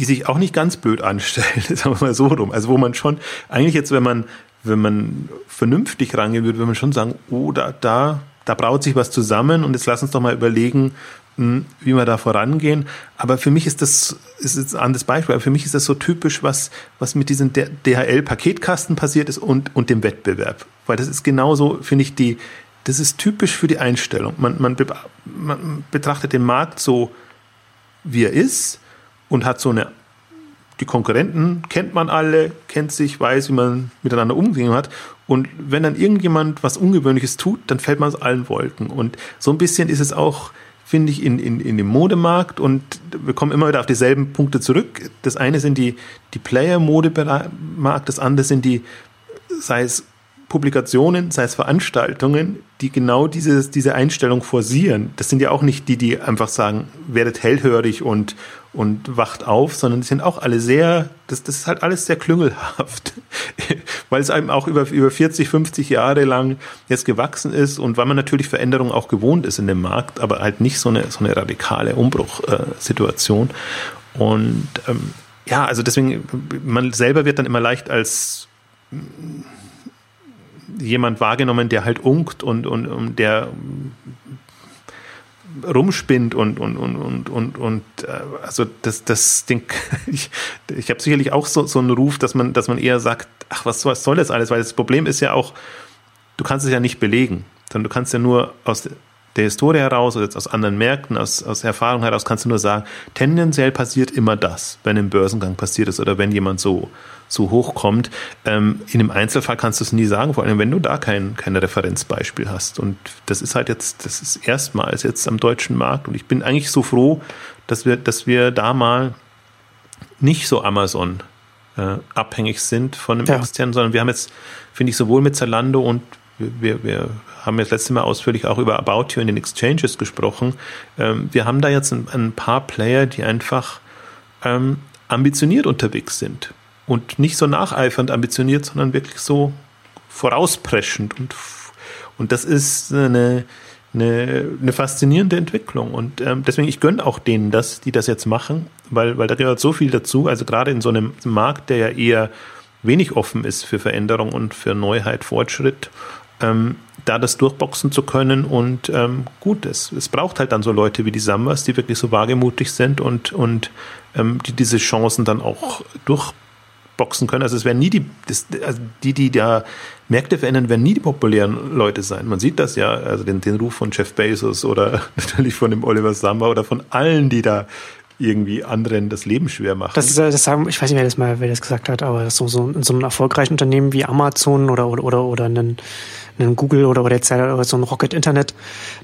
die sich auch nicht ganz blöd anstellen, sagen wir mal so rum. Also wo man schon, eigentlich jetzt, wenn man, wenn man vernünftig rangehen würde, würde man schon sagen, oh, da, da, da braut sich was zusammen und jetzt lass uns doch mal überlegen, hm, wie wir da vorangehen. Aber für mich ist das, ist jetzt ein anderes Beispiel, aber für mich ist das so typisch, was, was mit diesem DHL-Paketkasten passiert ist und, und dem Wettbewerb. Weil das ist genauso, finde ich, die, das ist typisch für die Einstellung. Man, man, man betrachtet den Markt so, wie er ist und hat so eine, die Konkurrenten kennt man alle, kennt sich, weiß, wie man miteinander umgehen hat. Und wenn dann irgendjemand was Ungewöhnliches tut, dann fällt man aus allen Wolken. Und so ein bisschen ist es auch, finde ich, in, in, in dem Modemarkt und wir kommen immer wieder auf dieselben Punkte zurück. Das eine sind die, die Player-Modemarkt, das andere sind die, sei es Publikationen, sei es Veranstaltungen, die genau dieses, diese Einstellung forcieren. Das sind ja auch nicht die, die einfach sagen, werdet hellhörig und, und wacht auf, sondern die sind auch alle sehr, das, das ist halt alles sehr klüngelhaft, weil es einem auch über, über 40, 50 Jahre lang jetzt gewachsen ist und weil man natürlich Veränderungen auch gewohnt ist in dem Markt, aber halt nicht so eine, so eine radikale Umbruchsituation. und ähm, ja, also deswegen, man selber wird dann immer leicht als jemand wahrgenommen, der halt unkt und, und, und der rumspinnt und und und und und und äh, also das das Ding ich, ich habe sicherlich auch so so einen Ruf, dass man dass man eher sagt, ach was, was soll das alles, weil das Problem ist ja auch, du kannst es ja nicht belegen. sondern du kannst ja nur aus der Historie heraus oder jetzt aus anderen Märkten, aus, aus Erfahrung heraus, kannst du nur sagen, tendenziell passiert immer das, wenn ein Börsengang passiert ist oder wenn jemand so, so hochkommt. Ähm, in einem Einzelfall kannst du es nie sagen, vor allem wenn du da kein, kein Referenzbeispiel hast. Und das ist halt jetzt, das ist erstmals jetzt am deutschen Markt. Und ich bin eigentlich so froh, dass wir, dass wir da mal nicht so Amazon äh, abhängig sind von einem ja. externen, sondern wir haben jetzt, finde ich, sowohl mit Zalando und wir, wir haben jetzt letztes Mal ausführlich auch über About You in den Exchanges gesprochen. Ähm, wir haben da jetzt ein, ein, paar Player, die einfach ähm, ambitioniert unterwegs sind und nicht so nacheifernd ambitioniert, sondern wirklich so vorauspreschend und und das ist eine, eine, eine faszinierende Entwicklung. Und ähm, deswegen, ich gönne auch denen das, die das jetzt machen, weil, weil da gehört so viel dazu. Also gerade in so einem Markt, der ja eher wenig offen ist für Veränderung und für Neuheit, Fortschritt, ähm, da das durchboxen zu können. Und ähm, gut, es, es braucht halt dann so Leute wie die Sambas, die wirklich so wagemutig sind und, und ähm, die diese Chancen dann auch durchboxen können. Also es werden nie die, das, also die, die da Märkte verändern, werden nie die populären Leute sein. Man sieht das ja, also den, den Ruf von Jeff Bezos oder natürlich von dem Oliver Samba oder von allen, die da irgendwie anderen das Leben schwer machen. Das, das sagen, ich weiß nicht, wer das mal, wer das gesagt hat, aber so, so in so einem erfolgreichen Unternehmen wie Amazon oder oder oder, oder einen einem Google oder, oder jetzt oder so ein Rocket Internet,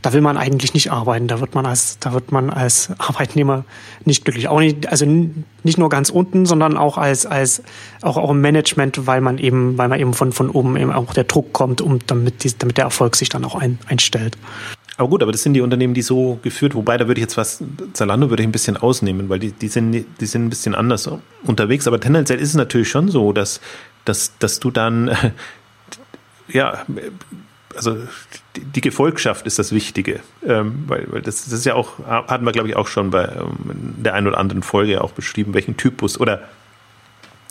da will man eigentlich nicht arbeiten. Da wird man als, da wird man als Arbeitnehmer nicht glücklich. Auch nicht, also nicht nur ganz unten, sondern auch als, als, auch, auch im Management, weil man eben, weil man eben von, von oben eben auch der Druck kommt, um, damit, die, damit der Erfolg sich dann auch ein, einstellt. Aber gut, aber das sind die Unternehmen, die so geführt, wobei da würde ich jetzt was, Zalando würde ich ein bisschen ausnehmen, weil die, die sind, die sind ein bisschen anders unterwegs. Aber tendenziell ist es natürlich schon so, dass, dass, dass du dann ja, also die Gefolgschaft ist das Wichtige, ähm, weil, das, ist ja auch, hatten wir glaube ich auch schon bei ähm, der einen oder anderen Folge auch beschrieben, welchen Typus oder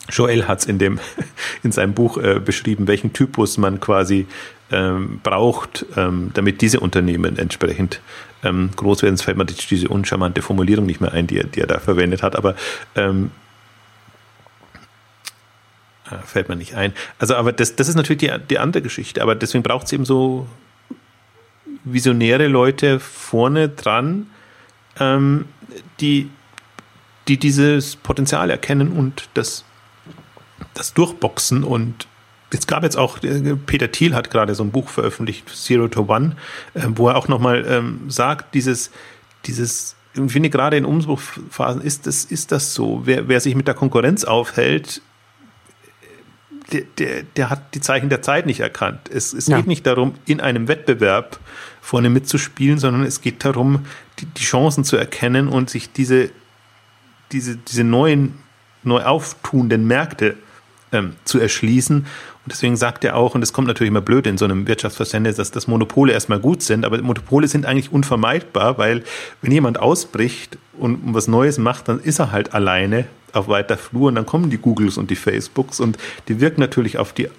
Joel hat es in in seinem Buch äh, beschrieben, welchen Typus man quasi ähm, braucht, damit diese Unternehmen entsprechend groß werden. Es fällt mir diese uncharmante Formulierung nicht mehr ein, die er, die er da verwendet hat, aber fällt mir nicht ein. Also, aber das, das ist natürlich die, die andere Geschichte. Aber deswegen braucht es eben so visionäre Leute vorne dran, ähm, die, die dieses Potenzial erkennen und das, das durchboxen. Und es gab jetzt auch, äh, Peter Thiel hat gerade so ein Buch veröffentlicht, Zero to One, äh, wo er auch nochmal ähm, sagt, dieses, dieses ich finde gerade in Umbruchphasen ist das, ist das so. Wer, wer sich mit der Konkurrenz aufhält, der, der, der hat die Zeichen der Zeit nicht erkannt. Es, es ja. geht nicht darum, in einem Wettbewerb vorne mitzuspielen, sondern es geht darum, die, die Chancen zu erkennen und sich diese, diese, diese neuen, neu auftuenden Märkte ähm, zu erschließen. Und deswegen sagt er auch, und das kommt natürlich immer blöd in so einem Wirtschaftsverständnis, dass, dass Monopole erstmal gut sind, aber Monopole sind eigentlich unvermeidbar, weil wenn jemand ausbricht und was Neues macht, dann ist er halt alleine auf weiter Flur und dann kommen die Googles und die Facebooks und die wirken natürlich auf die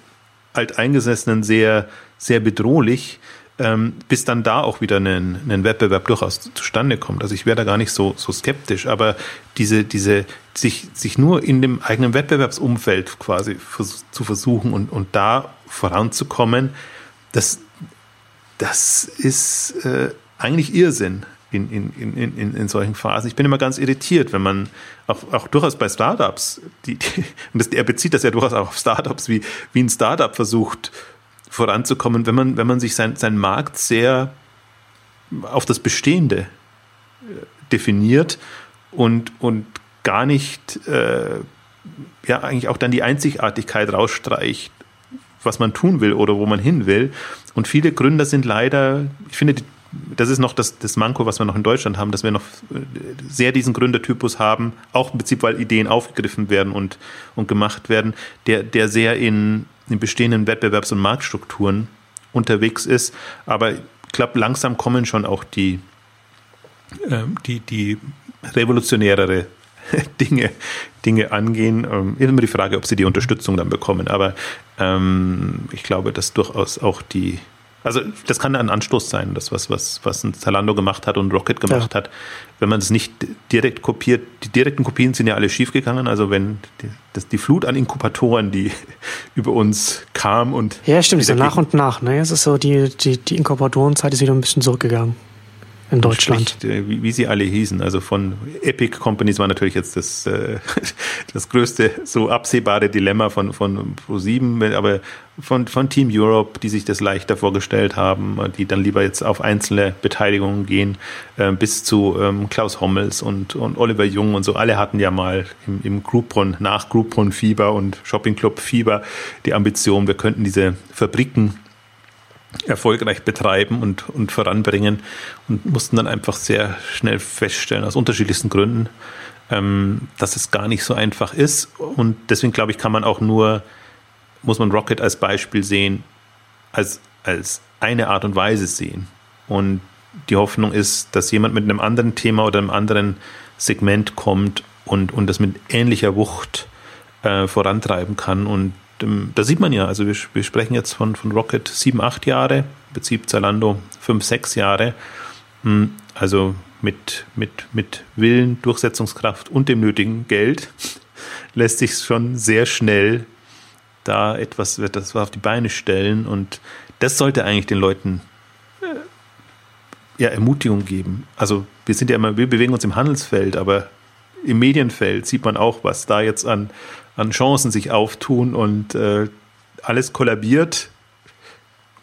Alteingesessenen sehr, sehr bedrohlich, ähm, bis dann da auch wieder ein, ein Wettbewerb durchaus zustande kommt. Also ich wäre da gar nicht so, so skeptisch, aber diese, diese, sich, sich nur in dem eigenen Wettbewerbsumfeld quasi vers zu versuchen und, und da voranzukommen, das, das ist äh, eigentlich Irrsinn in, in, in, in, in solchen Phasen. Ich bin immer ganz irritiert, wenn man auch, auch durchaus bei Startups, die, die, und das, er bezieht das ja durchaus auch auf Startups, wie, wie ein Startup versucht voranzukommen, wenn man, wenn man sich sein, sein Markt sehr auf das Bestehende äh, definiert und, und gar nicht, äh, ja, eigentlich auch dann die Einzigartigkeit rausstreicht, was man tun will oder wo man hin will. Und viele Gründer sind leider, ich finde, das ist noch das, das Manko, was wir noch in Deutschland haben, dass wir noch äh, sehr diesen Gründertypus haben, auch im Prinzip, weil Ideen aufgegriffen werden und, und gemacht werden, der, der sehr in, in bestehenden Wettbewerbs- und Marktstrukturen unterwegs ist. Aber ich glaube, langsam kommen schon auch die, äh, die, die revolutionärere Dinge, Dinge angehen. Ähm, immer die Frage, ob sie die Unterstützung dann bekommen. Aber ähm, ich glaube, dass durchaus auch die Also das kann ein Anstoß sein, das was, was, was ein Zalando gemacht hat und Rocket gemacht ja. hat. Wenn man es nicht direkt kopiert, die direkten Kopien sind ja alle schiefgegangen. Also wenn die, das, die Flut an Inkubatoren, die über uns kam und. Ja, stimmt, so nach und nach, ne? Es ist so, die, die, die Inkubatorenzeit ist wieder ein bisschen zurückgegangen in Deutschland. Spricht, äh, wie, wie, sie alle hießen. Also von Epic Companies war natürlich jetzt das, äh, das größte so absehbare Dilemma von, von Pro7, aber von, von Team Europe, die sich das leichter vorgestellt haben, die dann lieber jetzt auf einzelne Beteiligungen gehen, äh, bis zu ähm, Klaus Hommels und, und Oliver Jung und so. Alle hatten ja mal im, im Groupon, nach Groupon Fieber und Shopping Club Fieber die Ambition, wir könnten diese Fabriken erfolgreich betreiben und, und voranbringen und mussten dann einfach sehr schnell feststellen, aus unterschiedlichsten Gründen, ähm, dass es gar nicht so einfach ist. Und deswegen glaube ich, kann man auch nur, muss man Rocket als Beispiel sehen, als, als eine Art und Weise sehen. Und die Hoffnung ist, dass jemand mit einem anderen Thema oder einem anderen Segment kommt und, und das mit ähnlicher Wucht äh, vorantreiben kann und da sieht man ja, also wir, wir sprechen jetzt von, von Rocket sieben, acht Jahre, im Prinzip Zalando fünf, sechs Jahre. Hm, also mit, mit, mit Willen, Durchsetzungskraft und dem nötigen Geld lässt sich schon sehr schnell da etwas, das auf die Beine stellen und das sollte eigentlich den Leuten äh, ja, Ermutigung geben. Also wir sind ja immer, wir bewegen uns im Handelsfeld, aber im Medienfeld sieht man auch, was da jetzt an, an Chancen sich auftun und äh, alles kollabiert,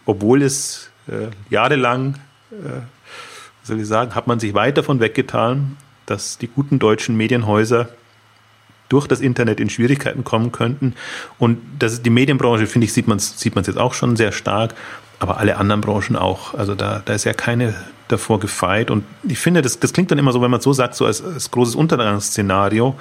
obwohl es äh, jahrelang, äh, soll ich sagen, hat man sich weit davon weggetan, dass die guten deutschen Medienhäuser durch das Internet in Schwierigkeiten kommen könnten. Und das ist die Medienbranche, finde ich, sieht man es sieht jetzt auch schon sehr stark, aber alle anderen Branchen auch. Also da, da ist ja keine davor gefeit. Und ich finde, das, das klingt dann immer so, wenn man so sagt, so als, als großes Untergangsszenario.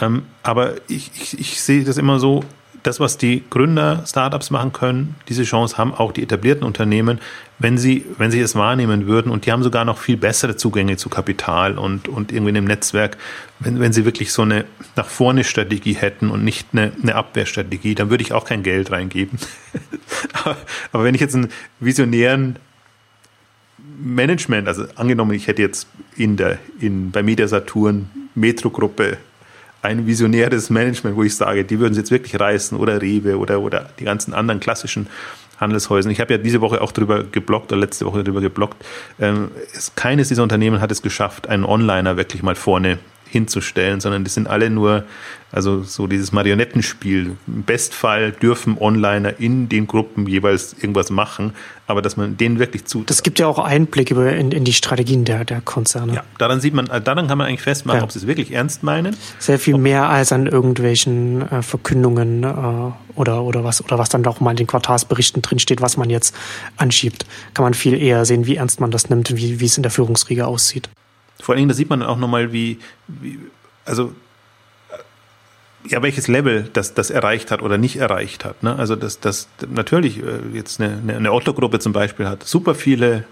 Ähm, aber ich, ich, ich sehe das immer so, das, was die Gründer, Startups machen können, diese Chance haben auch die etablierten Unternehmen, wenn sie, wenn sie es wahrnehmen würden. Und die haben sogar noch viel bessere Zugänge zu Kapital und, und irgendwie in einem Netzwerk. Wenn, wenn sie wirklich so eine nach vorne Strategie hätten und nicht eine, eine Abwehrstrategie, dann würde ich auch kein Geld reingeben. aber wenn ich jetzt einen visionären Management, also angenommen, ich hätte jetzt in der, in, bei Media Saturn Metro-Gruppe ein visionäres Management, wo ich sage, die würden es jetzt wirklich reißen oder Rewe oder, oder die ganzen anderen klassischen Handelshäusern. Ich habe ja diese Woche auch darüber geblockt oder letzte Woche darüber geblockt. Ähm, es, keines dieser Unternehmen hat es geschafft, einen Onliner wirklich mal vorne hinzustellen, sondern die sind alle nur, also so dieses Marionettenspiel. Im Bestfall dürfen Onliner in den Gruppen jeweils irgendwas machen, aber dass man denen wirklich zu. Das gibt ja auch Einblick über in, in die Strategien der, der Konzerne. Ja, daran sieht man, daran kann man eigentlich festmachen, ja. ob sie es wirklich ernst meinen. Sehr viel mehr als an irgendwelchen äh, Verkündungen äh, oder, oder was, oder was dann auch mal in den Quartalsberichten drinsteht, was man jetzt anschiebt. Kann man viel eher sehen, wie ernst man das nimmt, wie, wie es in der Führungsriege aussieht. Vor Dingen, da sieht man dann auch nochmal, wie, wie, also ja, welches Level das, das erreicht hat oder nicht erreicht hat. Ne? Also das, das natürlich äh, jetzt eine, eine Otto-Gruppe zum Beispiel hat super viele,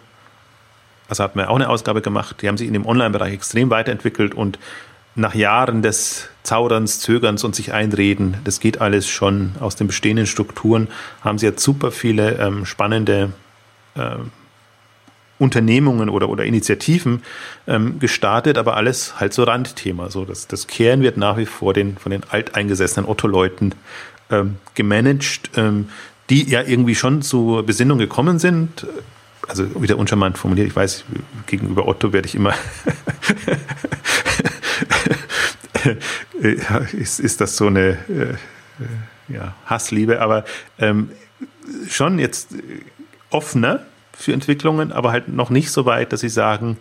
also hat man auch eine Ausgabe gemacht, die haben sich in dem Online-Bereich extrem weiterentwickelt und nach Jahren des Zauderns, Zögerns und sich einreden, das geht alles schon aus den bestehenden Strukturen, haben sie jetzt super viele ähm, spannende äh, Unternehmungen oder, oder Initiativen ähm, gestartet, aber alles halt so Randthema. So, das, das Kehren wird nach wie vor den, von den alteingesessenen Otto-Leuten ähm, gemanagt, ähm, die ja irgendwie schon zur Besinnung gekommen sind. Also wieder uncharmant formuliert, ich weiß, gegenüber Otto werde ich immer ist, ist das so eine äh, ja, Hassliebe, aber ähm, schon jetzt offener für Entwicklungen, aber halt noch nicht so weit, dass sie sagen,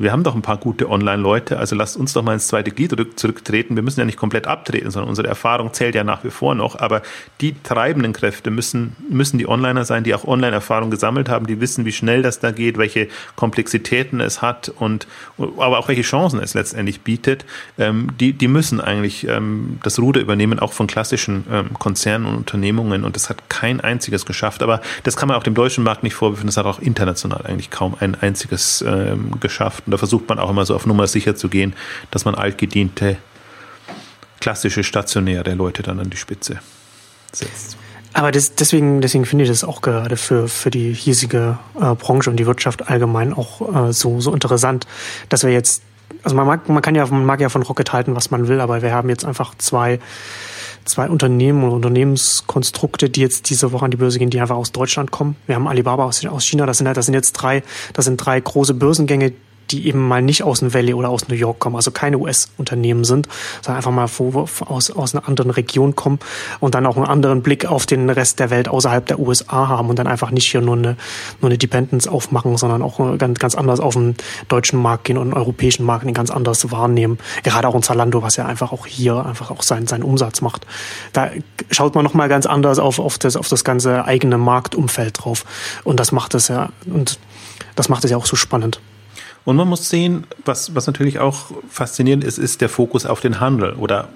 wir haben doch ein paar gute Online-Leute, also lasst uns doch mal ins zweite Glied zurücktreten. Wir müssen ja nicht komplett abtreten, sondern unsere Erfahrung zählt ja nach wie vor noch. Aber die treibenden Kräfte müssen, müssen die Onliner sein, die auch Online-Erfahrung gesammelt haben, die wissen, wie schnell das da geht, welche Komplexitäten es hat und aber auch welche Chancen es letztendlich bietet. Ähm, die, die müssen eigentlich ähm, das Ruder übernehmen, auch von klassischen ähm, Konzernen und Unternehmungen. Und das hat kein einziges geschafft. Aber das kann man auch dem deutschen Markt nicht vorwerfen. Das hat auch international eigentlich kaum ein einziges ähm, geschafft. Und da versucht man auch immer so auf Nummer sicher zu gehen, dass man altgediente, klassische, stationäre Leute dann an die Spitze setzt. Aber das, deswegen, deswegen finde ich das auch gerade für, für die hiesige äh, Branche und die Wirtschaft allgemein auch äh, so, so interessant, dass wir jetzt, also man mag, man kann ja, man mag ja von Rocket halten, was man will, aber wir haben jetzt einfach zwei, zwei Unternehmen und Unternehmenskonstrukte, die jetzt diese Woche an die Börse gehen, die einfach aus Deutschland kommen. Wir haben Alibaba aus, aus China, das sind halt, das sind jetzt drei, das sind drei große Börsengänge, die eben mal nicht aus dem Valley oder aus New York kommen, also keine US-Unternehmen sind, sondern einfach mal aus, aus einer anderen Region kommen und dann auch einen anderen Blick auf den Rest der Welt außerhalb der USA haben und dann einfach nicht hier nur eine, nur eine Dependence aufmachen, sondern auch ganz, ganz anders auf den deutschen Markt gehen und den europäischen Markt ganz anders wahrnehmen. Gerade auch in Zalando, was ja einfach auch hier einfach auch seinen, seinen Umsatz macht. Da schaut man nochmal ganz anders auf, auf, das, auf das ganze eigene Marktumfeld drauf. Und das macht es ja, und das macht es ja auch so spannend. Und man muss sehen, was, was natürlich auch faszinierend ist, ist der Fokus auf den Handel oder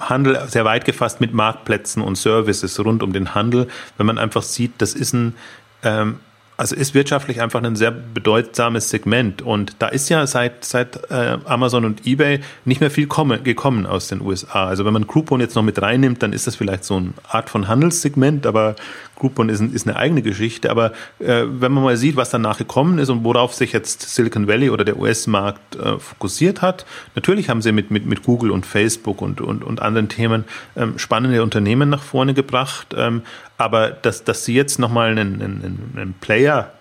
Handel sehr weit gefasst mit Marktplätzen und Services rund um den Handel. Wenn man einfach sieht, das ist ein, ähm, also ist wirtschaftlich einfach ein sehr bedeutsames Segment. Und da ist ja seit, seit äh, Amazon und eBay nicht mehr viel komme, gekommen aus den USA. Also wenn man Groupon jetzt noch mit reinnimmt, dann ist das vielleicht so eine Art von Handelssegment, aber Groupon ist, ist eine eigene Geschichte. Aber äh, wenn man mal sieht, was danach gekommen ist und worauf sich jetzt Silicon Valley oder der US-Markt äh, fokussiert hat, natürlich haben sie mit, mit, mit Google und Facebook und, und, und anderen Themen ähm, spannende Unternehmen nach vorne gebracht. Ähm, aber dass, dass sie jetzt nochmal einen, einen, einen Player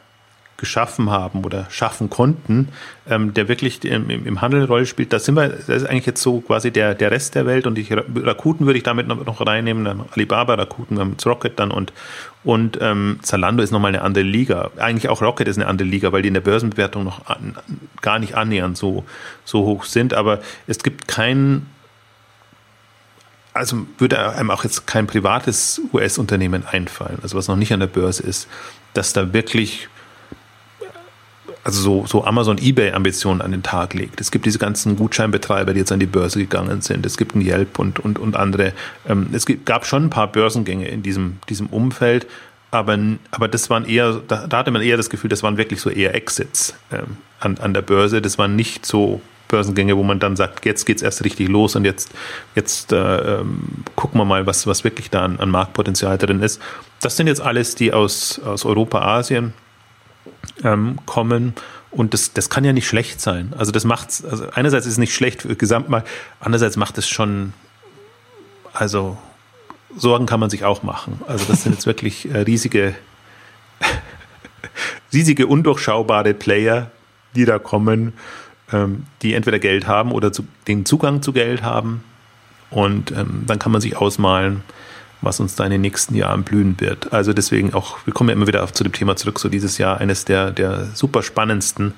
geschaffen haben oder schaffen konnten, ähm, der wirklich im, im Handel eine Rolle spielt, da sind wir, das ist eigentlich jetzt so quasi der, der Rest der Welt und die Rakuten würde ich damit noch, noch reinnehmen, dann Alibaba, Rakuten, jetzt Rocket dann und, und ähm, Zalando ist nochmal eine andere Liga. Eigentlich auch Rocket ist eine andere Liga, weil die in der Börsenbewertung noch an, gar nicht annähernd so, so hoch sind, aber es gibt keinen also würde einem auch jetzt kein privates US-Unternehmen einfallen, also was noch nicht an der Börse ist, dass da wirklich also so, so Amazon eBay Ambitionen an den Tag legt. Es gibt diese ganzen Gutscheinbetreiber, die jetzt an die Börse gegangen sind. Es gibt ein Yelp und, und, und andere. Ähm, es gab schon ein paar Börsengänge in diesem, diesem Umfeld, aber, aber das waren eher, da, da hatte man eher das Gefühl, das waren wirklich so eher Exits ähm, an, an der Börse. Das waren nicht so Börsengänge, wo man dann sagt, jetzt geht's erst richtig los und jetzt, jetzt äh, ähm, gucken wir mal, was, was wirklich da an, an Marktpotenzial drin ist. Das sind jetzt alles die aus, aus Europa, Asien ähm, kommen. Und das, das kann ja nicht schlecht sein. Also das macht's, also einerseits ist es nicht schlecht für Gesamtmarkt, andererseits macht es schon, also Sorgen kann man sich auch machen. Also das sind jetzt wirklich äh, riesige, riesige undurchschaubare Player, die da kommen, ähm, die entweder Geld haben oder zu, den Zugang zu Geld haben. Und ähm, dann kann man sich ausmalen, was uns da in den nächsten Jahren blühen wird. Also deswegen auch, wir kommen ja immer wieder zu dem Thema zurück, so dieses Jahr eines der, der super spannendsten,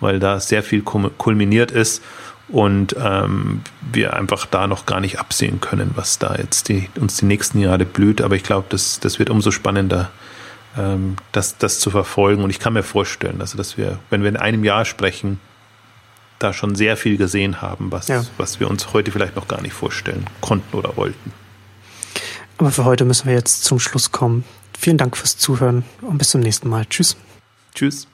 weil da sehr viel kulminiert ist und ähm, wir einfach da noch gar nicht absehen können, was da jetzt die, uns die nächsten Jahre blüht. Aber ich glaube, das, das wird umso spannender, ähm, das, das zu verfolgen. Und ich kann mir vorstellen, also dass wir, wenn wir in einem Jahr sprechen, da schon sehr viel gesehen haben, was, ja. was wir uns heute vielleicht noch gar nicht vorstellen konnten oder wollten. Aber für heute müssen wir jetzt zum Schluss kommen. Vielen Dank fürs Zuhören und bis zum nächsten Mal. Tschüss. Tschüss.